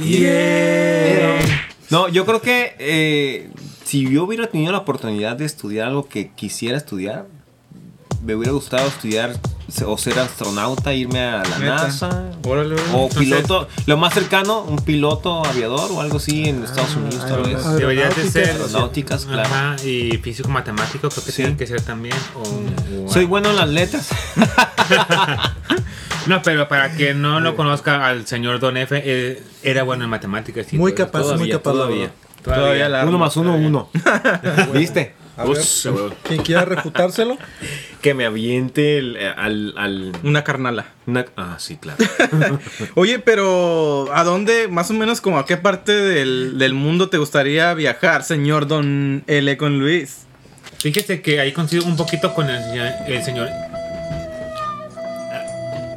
[SPEAKER 2] Yeah. *laughs*
[SPEAKER 6] No, yo creo que eh, si yo hubiera tenido la oportunidad de estudiar algo que quisiera estudiar, me hubiera gustado estudiar o ser astronauta, irme a la
[SPEAKER 2] Neta.
[SPEAKER 6] NASA.
[SPEAKER 2] Órale, órale.
[SPEAKER 6] O
[SPEAKER 2] Entonces,
[SPEAKER 6] piloto, lo más cercano, un piloto aviador o algo así en Estados Unidos tal vez.
[SPEAKER 3] ah,
[SPEAKER 4] Debería de ser.
[SPEAKER 6] Aeronáuticas, claro.
[SPEAKER 4] Ajá, y físico matemático creo que
[SPEAKER 6] Sí.
[SPEAKER 4] tienen que ser también. o-
[SPEAKER 6] Soy bueno en las letras. *laughs*
[SPEAKER 4] No, pero para quien no lo conozca al señor Don F, eh, era bueno en matemáticas. y
[SPEAKER 3] Muy
[SPEAKER 4] todo
[SPEAKER 3] capaz, muy
[SPEAKER 6] Todavía,
[SPEAKER 3] capaz. la
[SPEAKER 6] todavía.
[SPEAKER 2] Todavía la.
[SPEAKER 6] Uno más uno, uno. *laughs* ¿Viste?
[SPEAKER 3] A ver, quien quiera refutárselo.
[SPEAKER 6] Que me aviente el- eh, al... al
[SPEAKER 2] Una carnala.
[SPEAKER 6] una- ah, sí, claro. *laughs*
[SPEAKER 2] Oye, pero ¿a dónde, más o menos, como a qué parte del, del mundo te gustaría viajar, señor Don L con Luis?
[SPEAKER 4] Fíjese que ahí coincido un poquito con el, señor- el señor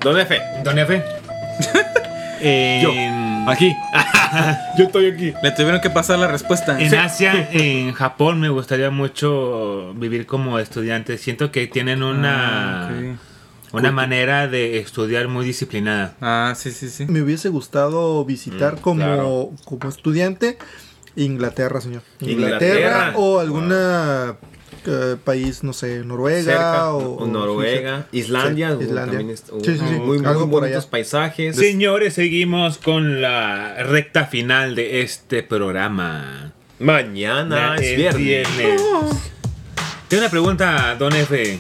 [SPEAKER 6] ¿Dónde F?
[SPEAKER 4] Don F. *laughs* En-
[SPEAKER 6] Aquí. *laughs* Yo estoy aquí.
[SPEAKER 2] Le tuvieron que pasar la respuesta.
[SPEAKER 4] En Asia, *laughs* en Japón, me gustaría mucho vivir como estudiante. Siento que tienen una,
[SPEAKER 2] Ah,
[SPEAKER 4] una manera de estudiar muy disciplinada.
[SPEAKER 2] Ah, sí, sí, sí.
[SPEAKER 3] Me hubiese gustado visitar como,
[SPEAKER 6] claro.
[SPEAKER 3] como estudiante Inglaterra, señor.
[SPEAKER 6] Inglaterra.
[SPEAKER 3] Inglaterra, o alguna eh, país, no sé, Noruega
[SPEAKER 6] Cerca,
[SPEAKER 3] o,
[SPEAKER 6] o Noruega, Islandia,
[SPEAKER 3] Sí, Islandia.
[SPEAKER 6] también es-
[SPEAKER 3] Sí, sí, sí.
[SPEAKER 6] muy, muy
[SPEAKER 3] Algo por
[SPEAKER 6] bonitos
[SPEAKER 3] allá.
[SPEAKER 6] paisajes.
[SPEAKER 4] Señores, seguimos con la recta final de este programa.
[SPEAKER 6] Mañana es viernes.
[SPEAKER 4] Tengo una pregunta, don F.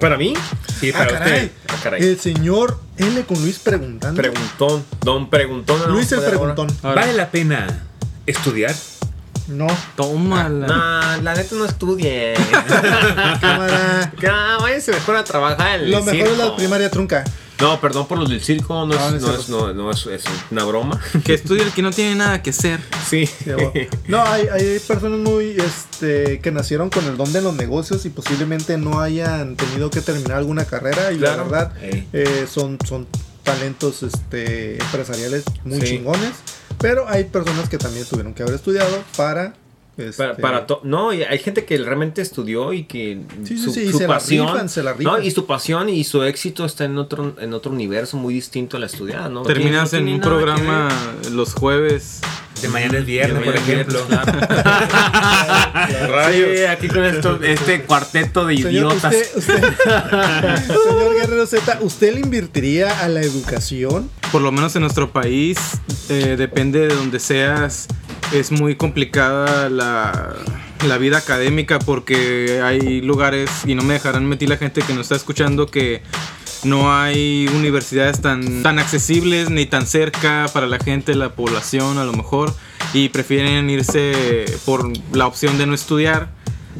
[SPEAKER 6] ¿Para mí?
[SPEAKER 4] Sí,
[SPEAKER 3] Ah,
[SPEAKER 4] para
[SPEAKER 3] caray.
[SPEAKER 4] usted.
[SPEAKER 6] Ah, caray.
[SPEAKER 3] El señor L con Luis preguntando.
[SPEAKER 6] Preguntón. Don Preguntón.
[SPEAKER 3] Luis el preguntón.
[SPEAKER 2] Ahora.
[SPEAKER 4] ¿Vale la pena estudiar?
[SPEAKER 3] No,
[SPEAKER 2] Tómala.
[SPEAKER 6] No, la neta no estudie. *laughs*
[SPEAKER 3] cámara.
[SPEAKER 6] no, váyanse mejor a trabajar en
[SPEAKER 3] Lo
[SPEAKER 6] el
[SPEAKER 3] mejor es la primaria trunca.
[SPEAKER 6] No, perdón por los del circo, no, es,
[SPEAKER 3] no es
[SPEAKER 6] no, no es, es una broma. *laughs*
[SPEAKER 2] Que estudie el que no tiene nada que hacer.
[SPEAKER 6] Sí. *laughs*
[SPEAKER 3] No, hay, hay personas muy este que nacieron con el don de los negocios y posiblemente no hayan tenido que terminar alguna carrera y
[SPEAKER 6] Claro.
[SPEAKER 3] la verdad eh, son, son talentos este empresariales muy
[SPEAKER 6] Sí.
[SPEAKER 3] chingones. Pero hay personas que también tuvieron que haber estudiado para. este,
[SPEAKER 6] Para, para to- no, y hay gente que realmente estudió y que
[SPEAKER 3] Sí, sí,
[SPEAKER 6] su,
[SPEAKER 3] sí, y
[SPEAKER 6] su
[SPEAKER 3] se la
[SPEAKER 6] pasión,
[SPEAKER 3] rifan, se la
[SPEAKER 6] ¿no?
[SPEAKER 3] rifan.
[SPEAKER 6] y su pasión y su éxito está en otro en otro universo muy distinto a la estudiada, ¿no?
[SPEAKER 2] Terminas
[SPEAKER 6] No
[SPEAKER 2] en un programa los jueves.
[SPEAKER 4] De mañana es viernes, por
[SPEAKER 2] mañana es
[SPEAKER 4] ejemplo.
[SPEAKER 6] ver. *laughs* Sí, aquí con esto, este cuarteto de
[SPEAKER 3] Señor,
[SPEAKER 6] idiotas.
[SPEAKER 3] usted, usted- *laughs* señor Guerrero Z, ¿usted le invertiría a la educación?
[SPEAKER 2] Por lo menos en nuestro país, eh, depende de donde seas, es muy complicada la, la vida académica porque hay lugares, y no me dejarán mentir la gente que nos está escuchando, que no hay universidades tan, tan accesibles ni tan cerca para la gente, la población a lo mejor, y prefieren irse por la opción de no estudiar.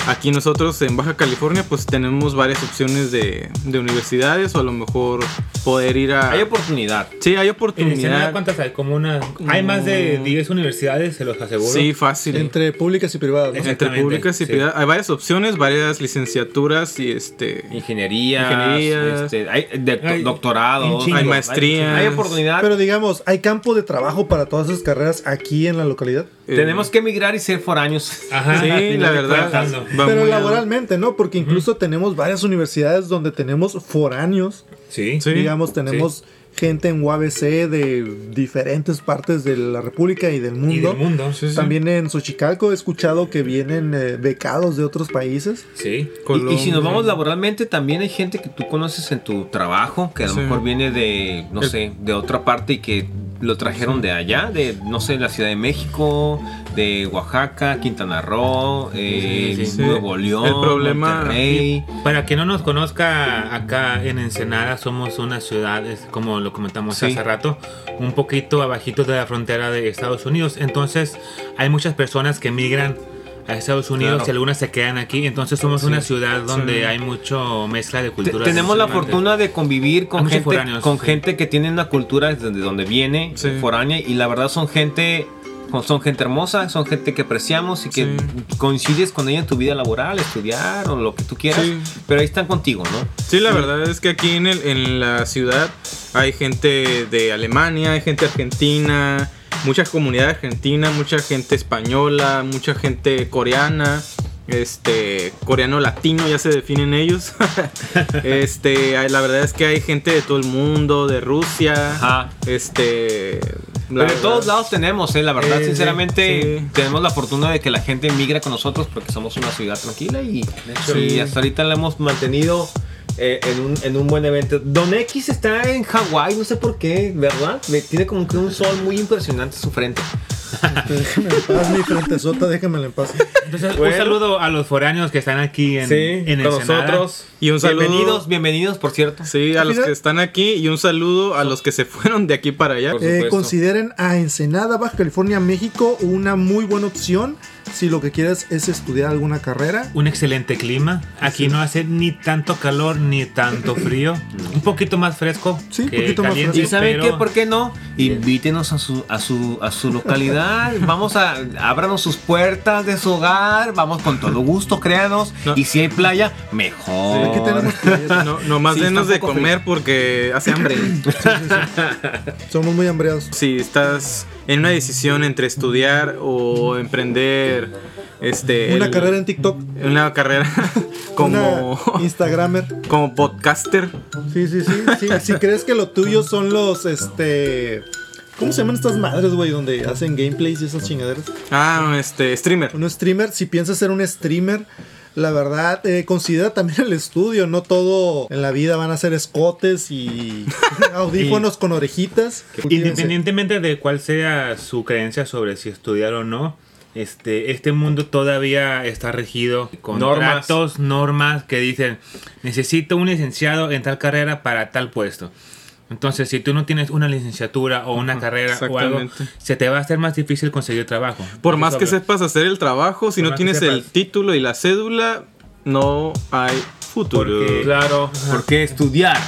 [SPEAKER 2] Aquí nosotros en Baja California pues tenemos varias opciones de, de universidades o a lo mejor poder ir a...
[SPEAKER 6] Hay oportunidad.
[SPEAKER 2] Sí, hay oportunidad.
[SPEAKER 4] ¿cuántas hay? Como unas... Hay más de 10 universidades, se los aseguro.
[SPEAKER 2] Sí, fácil. Entre,
[SPEAKER 3] Entre públicas y privadas, ¿no?
[SPEAKER 4] Exactamente,
[SPEAKER 2] públicas y
[SPEAKER 4] sí.
[SPEAKER 2] privadas. Hay varias opciones, varias licenciaturas y este...
[SPEAKER 6] Ingenierías,
[SPEAKER 2] Ingenierías.
[SPEAKER 6] este, hay de-
[SPEAKER 4] Hay
[SPEAKER 6] doctorados.
[SPEAKER 2] Hay maestrías.
[SPEAKER 6] hay oportunidad.
[SPEAKER 3] Pero digamos, ¿hay campo de trabajo para todas esas carreras aquí en la localidad?
[SPEAKER 2] eh,
[SPEAKER 6] Tenemos que emigrar y ser foráneos.
[SPEAKER 4] Ajá.
[SPEAKER 2] Sí, *laughs* la verdad. Va
[SPEAKER 3] Pero laboralmente, ¿no? Porque incluso tenemos varias universidades donde tenemos foráneos.
[SPEAKER 4] Sí.
[SPEAKER 2] Sí.
[SPEAKER 3] digamos, tenemos gente en UABC de diferentes partes de la República y del
[SPEAKER 4] Y
[SPEAKER 3] mundo.
[SPEAKER 4] del mundo.
[SPEAKER 2] Sí, sí.
[SPEAKER 3] También en Xochicalco he escuchado que vienen eh, becados de otros países.
[SPEAKER 4] Sí.
[SPEAKER 6] Y, y si nos vamos laboralmente, también hay gente que tú conoces en tu trabajo, que a lo
[SPEAKER 2] Sí.
[SPEAKER 6] mejor viene de, no
[SPEAKER 2] El-
[SPEAKER 6] sé, de otra parte y que lo trajeron de allá, de, no sé, la Ciudad de México, de Oaxaca, Quintana Roo, eh,
[SPEAKER 4] Sí, sí, sí.
[SPEAKER 6] Nuevo León,
[SPEAKER 2] El problema-
[SPEAKER 6] Monterrey.
[SPEAKER 4] Para que no nos conozca, acá en Ensenada somos una ciudad, es como lo comentamos
[SPEAKER 6] Sí.
[SPEAKER 4] hace rato, un poquito abajito de la frontera de Estados Unidos. Entonces hay muchas personas que migran a Estados Unidos
[SPEAKER 6] Claro.
[SPEAKER 4] y algunas se quedan aquí. Entonces somos una ciudad donde
[SPEAKER 2] Sí.
[SPEAKER 4] hay mucho mezcla de culturas.
[SPEAKER 6] tenemos la fortuna de convivir con gente, con
[SPEAKER 4] sí.
[SPEAKER 6] gente que tiene una cultura desde donde viene, foránea, y la verdad son gente, son gente hermosa, son gente que apreciamos y que
[SPEAKER 2] Sí.
[SPEAKER 6] coincides con ella en tu vida laboral, estudiar o lo que tú quieras,
[SPEAKER 2] Sí.
[SPEAKER 6] pero ahí están contigo, ¿no?
[SPEAKER 2] Sí, la verdad es que aquí en, el, en la ciudad hay gente de Alemania, hay gente argentina, mucha comunidad argentina, mucha gente española, mucha gente coreana, este coreano latino ya se definen ellos. *laughs* este, la verdad es que hay gente de todo el mundo, de Rusia,
[SPEAKER 6] Ajá.
[SPEAKER 2] este
[SPEAKER 6] Pero
[SPEAKER 2] verdad-
[SPEAKER 6] todos lados tenemos, ¿eh? la verdad,
[SPEAKER 2] Sí, sí,
[SPEAKER 6] sinceramente,
[SPEAKER 2] sí.
[SPEAKER 6] tenemos la fortuna de que la gente migra con nosotros porque somos una ciudad tranquila y, y hasta ahorita la hemos mantenido eh, en, un, en un buen evento. Don X está en Hawái, no sé por qué, ¿verdad? Tiene como que un sol muy impresionante en su frente.
[SPEAKER 3] Déjame en paz, mi frentezota, déjamela en paz.
[SPEAKER 4] Entonces,
[SPEAKER 6] Bueno.
[SPEAKER 4] un saludo a los foráneos que están aquí en, en
[SPEAKER 6] con
[SPEAKER 4] Ensenada.
[SPEAKER 6] nosotros.
[SPEAKER 2] Y un saludo-
[SPEAKER 6] Bienvenidos, bienvenidos, por cierto.
[SPEAKER 2] Sí, a los
[SPEAKER 3] final-
[SPEAKER 2] que están aquí y un saludo a los que se fueron de aquí para allá.
[SPEAKER 6] Por
[SPEAKER 3] Eh, consideren a Ensenada, Baja California, México una muy buena opción si lo que quieres es estudiar alguna carrera.
[SPEAKER 4] Un excelente clima. Aquí no hace ni tanto calor ni tanto frío. Un poquito más fresco.
[SPEAKER 3] Sí, un poquito más
[SPEAKER 4] caliente,
[SPEAKER 6] ¿Y saben
[SPEAKER 4] pero-
[SPEAKER 6] qué? ¿Por qué no? Invítenos a su, a su, a su localidad. *laughs* Vamos a, ábranos sus puertas de su hogar. Vamos con todo gusto, créanos.
[SPEAKER 2] No.
[SPEAKER 6] Y si hay playa, mejor.
[SPEAKER 3] Aquí tenemos playas. *laughs*
[SPEAKER 2] No, nomás
[SPEAKER 6] Sí,
[SPEAKER 2] denos de comer porque hace hambre. *laughs*
[SPEAKER 3] Somos muy hambreados.
[SPEAKER 2] si estás en una decisión entre estudiar o emprender este
[SPEAKER 3] Una
[SPEAKER 2] el-
[SPEAKER 3] carrera en TikTok.
[SPEAKER 2] una carrera *laughs* como
[SPEAKER 3] Una *laughs* Instagramer.
[SPEAKER 2] como podcaster
[SPEAKER 3] Sí, sí, sí, sí. Si crees que lo tuyo son los, este... ¿Cómo se llaman estas madres, güey? Donde hacen gameplays y esas chingaderas.
[SPEAKER 2] ah este streamer
[SPEAKER 3] Un streamer, si piensas ser un streamer, la verdad, eh, considera también el estudio. No todo en la vida van a ser escotes y *laughs* audífonos con orejitas.
[SPEAKER 4] Independientemente de cuál sea su creencia sobre si estudiar o no, este, este mundo todavía está regido con
[SPEAKER 6] Normas.
[SPEAKER 4] normas que dicen, necesito un licenciado en tal carrera para tal puesto. Entonces, si tú no tienes una licenciatura o una carrera o algo, se te va a hacer más difícil conseguir trabajo.
[SPEAKER 2] Por más que sepas hacer el trabajo, si
[SPEAKER 4] Por
[SPEAKER 2] no tienes el título y la cédula, no hay futuro.
[SPEAKER 4] Porque-
[SPEAKER 6] Claro, porque estudiar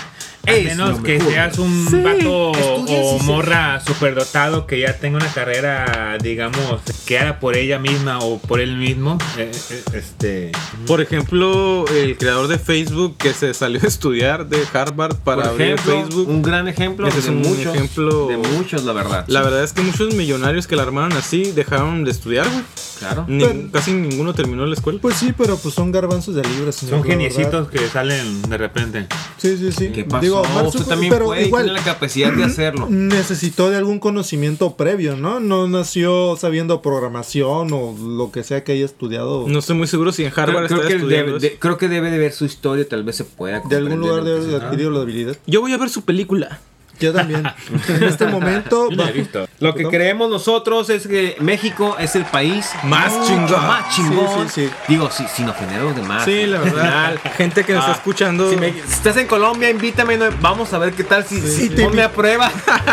[SPEAKER 4] A
[SPEAKER 6] es
[SPEAKER 4] menos que seas un
[SPEAKER 2] Sí,
[SPEAKER 4] vato
[SPEAKER 6] estudia
[SPEAKER 4] o morra superdotado que ya tenga una carrera, digamos, que haga por ella misma o por él mismo. eh, eh, este.
[SPEAKER 2] Por ejemplo, el creador de Facebook que se salió a estudiar de Harvard para
[SPEAKER 6] Por
[SPEAKER 2] abrir Facebook.
[SPEAKER 6] un gran ejemplo
[SPEAKER 2] Ese es
[SPEAKER 6] de
[SPEAKER 2] un
[SPEAKER 6] muchos,
[SPEAKER 2] ejemplo-
[SPEAKER 6] de muchos, la verdad.
[SPEAKER 2] La verdad es que muchos millonarios que la armaron así dejaron de estudiar, güey.
[SPEAKER 6] Claro.
[SPEAKER 2] Ni-
[SPEAKER 3] Pero-
[SPEAKER 2] casi ninguno terminó la escuela.
[SPEAKER 3] Pues sí, pero pues son garbanzos de libras. señor,
[SPEAKER 4] Son geniecitos que salen de repente.
[SPEAKER 3] Sí, sí, sí.
[SPEAKER 6] ¿Qué pasó?
[SPEAKER 3] Digo, Mark
[SPEAKER 6] también
[SPEAKER 3] pero
[SPEAKER 6] puede
[SPEAKER 3] igual,
[SPEAKER 6] tiene la capacidad de hacerlo.
[SPEAKER 3] necesitó de algún conocimiento previo, ¿no? No nació sabiendo programación o lo que sea que haya estudiado.
[SPEAKER 2] No estoy muy seguro si en
[SPEAKER 6] Creo,
[SPEAKER 2] Harvard
[SPEAKER 6] creo
[SPEAKER 2] está
[SPEAKER 6] que
[SPEAKER 2] estudiando
[SPEAKER 6] debe, de, creo que debe de ver su historia, tal vez se pueda.
[SPEAKER 3] de algún lugar
[SPEAKER 6] comprender
[SPEAKER 3] de haber adquirido la habilidad.
[SPEAKER 2] Yo voy a ver su película.
[SPEAKER 3] Yo también. *laughs* en este momento.
[SPEAKER 4] Yo no
[SPEAKER 3] va-
[SPEAKER 4] he visto.
[SPEAKER 6] Lo que creemos nosotros es que México es el país
[SPEAKER 2] Más chingón.
[SPEAKER 6] Más chingón.
[SPEAKER 3] Sí, sí, sí.
[SPEAKER 6] Digo, sí, sin ofender a los demás.
[SPEAKER 2] Sí, la verdad. Gente que nos está
[SPEAKER 6] Ah,
[SPEAKER 2] escuchando.
[SPEAKER 6] Si, me- si estás en Colombia, invítame. vamos a ver qué tal si, si
[SPEAKER 3] te
[SPEAKER 6] ponme a prueba.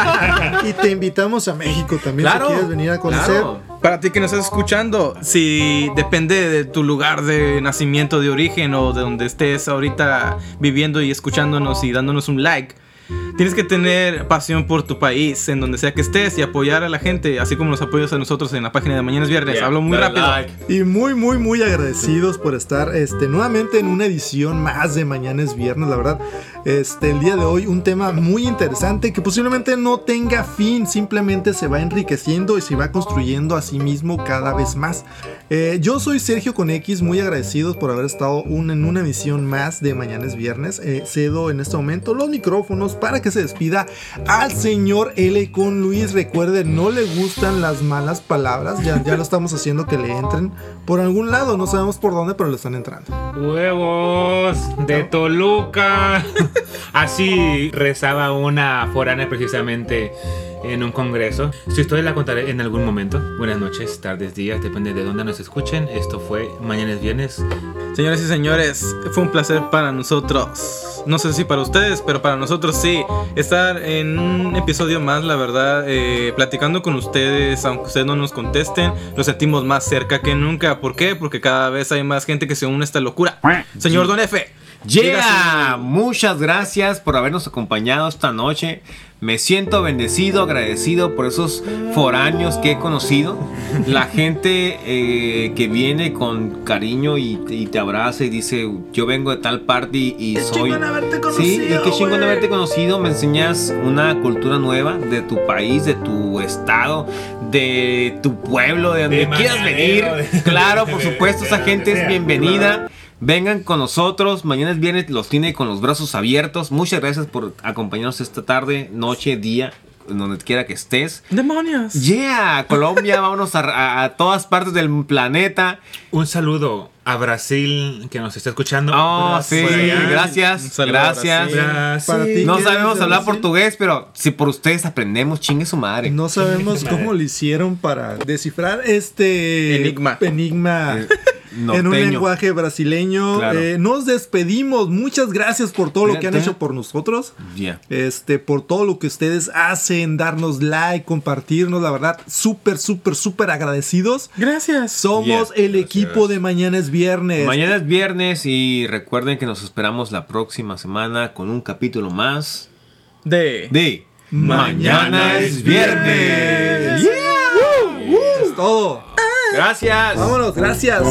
[SPEAKER 6] *laughs*
[SPEAKER 3] y te invitamos a México también
[SPEAKER 6] claro.
[SPEAKER 3] si quieres venir a conocer.
[SPEAKER 6] claro.
[SPEAKER 2] Para ti que nos estás escuchando, si depende de tu lugar de nacimiento, de origen o de donde estés ahorita viviendo y escuchándonos y dándonos un like, tienes que tener pasión por tu país, en donde sea que estés y apoyar a la gente, así como nos apoyas a nosotros en la página de Mañana es Viernes.
[SPEAKER 6] Yeah,
[SPEAKER 2] Hablo muy rápido.
[SPEAKER 6] like.
[SPEAKER 3] Y muy, muy, muy agradecidos por estar este, nuevamente en una edición más de Mañana es Viernes, la verdad. Este, el día de hoy un tema muy interesante que posiblemente no tenga fin, simplemente se va enriqueciendo y se va construyendo a sí mismo cada vez más. Eh, yo soy Sergio con X, muy agradecidos por haber estado un- en una emisión más de Mañana es Viernes. Eh, cedo en este momento los micrófonos para que se despida al señor L con Luis. Recuerde, no le gustan las malas palabras, ya, ya lo estamos haciendo que le entren por algún lado, no sabemos por dónde, pero le están entrando.
[SPEAKER 4] Huevos de Toluca. *laughs* Así rezaba una foránea precisamente en un congreso. Su historia la contaré en algún momento. Buenas noches, tardes, días, depende de dónde nos escuchen. Esto fue Mañana es Viernes.
[SPEAKER 2] Señoras y señores, fue un placer para nosotros. No sé si para ustedes, pero para nosotros sí. Estar en un episodio más, la verdad, eh, platicando con ustedes, aunque ustedes no nos contesten, lo sentimos más cerca que nunca. ¿Por qué? Porque cada vez hay más gente que se une a esta locura. Señor Don F.
[SPEAKER 6] Yeah, muchas gracias por habernos acompañado esta noche. Me siento bendecido, agradecido por esos foráneos que he conocido. La *laughs* gente eh, que viene con cariño y, y te abraza y dice, yo vengo de tal parte y, y soy... Sí, y qué chingón haberte conocido. Me enseñas una cultura nueva de tu país, de tu estado, de tu pueblo, de donde
[SPEAKER 4] De
[SPEAKER 6] quieras venir.
[SPEAKER 4] De-
[SPEAKER 6] Claro, por *laughs*
[SPEAKER 4] de-
[SPEAKER 6] supuesto, esa
[SPEAKER 4] de
[SPEAKER 6] gente
[SPEAKER 4] donde
[SPEAKER 6] es bienvenida. Vengan con nosotros. Mañana es viernes, los tiene con los brazos abiertos. Muchas gracias por acompañarnos esta tarde, noche, día, donde quiera que estés.
[SPEAKER 2] ¡Demonios!
[SPEAKER 6] Yeah, Colombia, *laughs* vámonos a, a- a todas partes del planeta.
[SPEAKER 4] Un saludo a Brasil que nos está escuchando.
[SPEAKER 6] Oh,
[SPEAKER 4] Brasil.
[SPEAKER 6] sí, gracias, gracias.
[SPEAKER 2] Brasil.
[SPEAKER 6] No
[SPEAKER 3] ¿Qué
[SPEAKER 6] sabemos hablar
[SPEAKER 3] Brasil?
[SPEAKER 6] portugués, pero si por ustedes aprendemos, chingue su madre.
[SPEAKER 3] No sabemos cómo le hicieron para descifrar este
[SPEAKER 2] Enigma.
[SPEAKER 3] enigma
[SPEAKER 6] Eh, *laughs*
[SPEAKER 3] en un lenguaje brasileño.
[SPEAKER 6] Claro.
[SPEAKER 3] Eh, nos despedimos. Muchas gracias por todo lo que han hecho por nosotros.
[SPEAKER 6] Yeah.
[SPEAKER 3] Este, por todo lo que ustedes hacen, darnos like, compartirnos, la verdad, súper, súper, súper agradecidos.
[SPEAKER 2] Gracias.
[SPEAKER 3] Somos
[SPEAKER 6] Yeah.
[SPEAKER 3] el equipo de Mañana es Viernes.
[SPEAKER 6] Mañana es viernes y recuerden que nos esperamos la próxima semana con un capítulo más
[SPEAKER 2] De.
[SPEAKER 6] de
[SPEAKER 3] Mañana es Viernes.
[SPEAKER 6] Yeah.
[SPEAKER 3] Es todo.
[SPEAKER 6] Gracias.
[SPEAKER 3] Vámonos, gracias.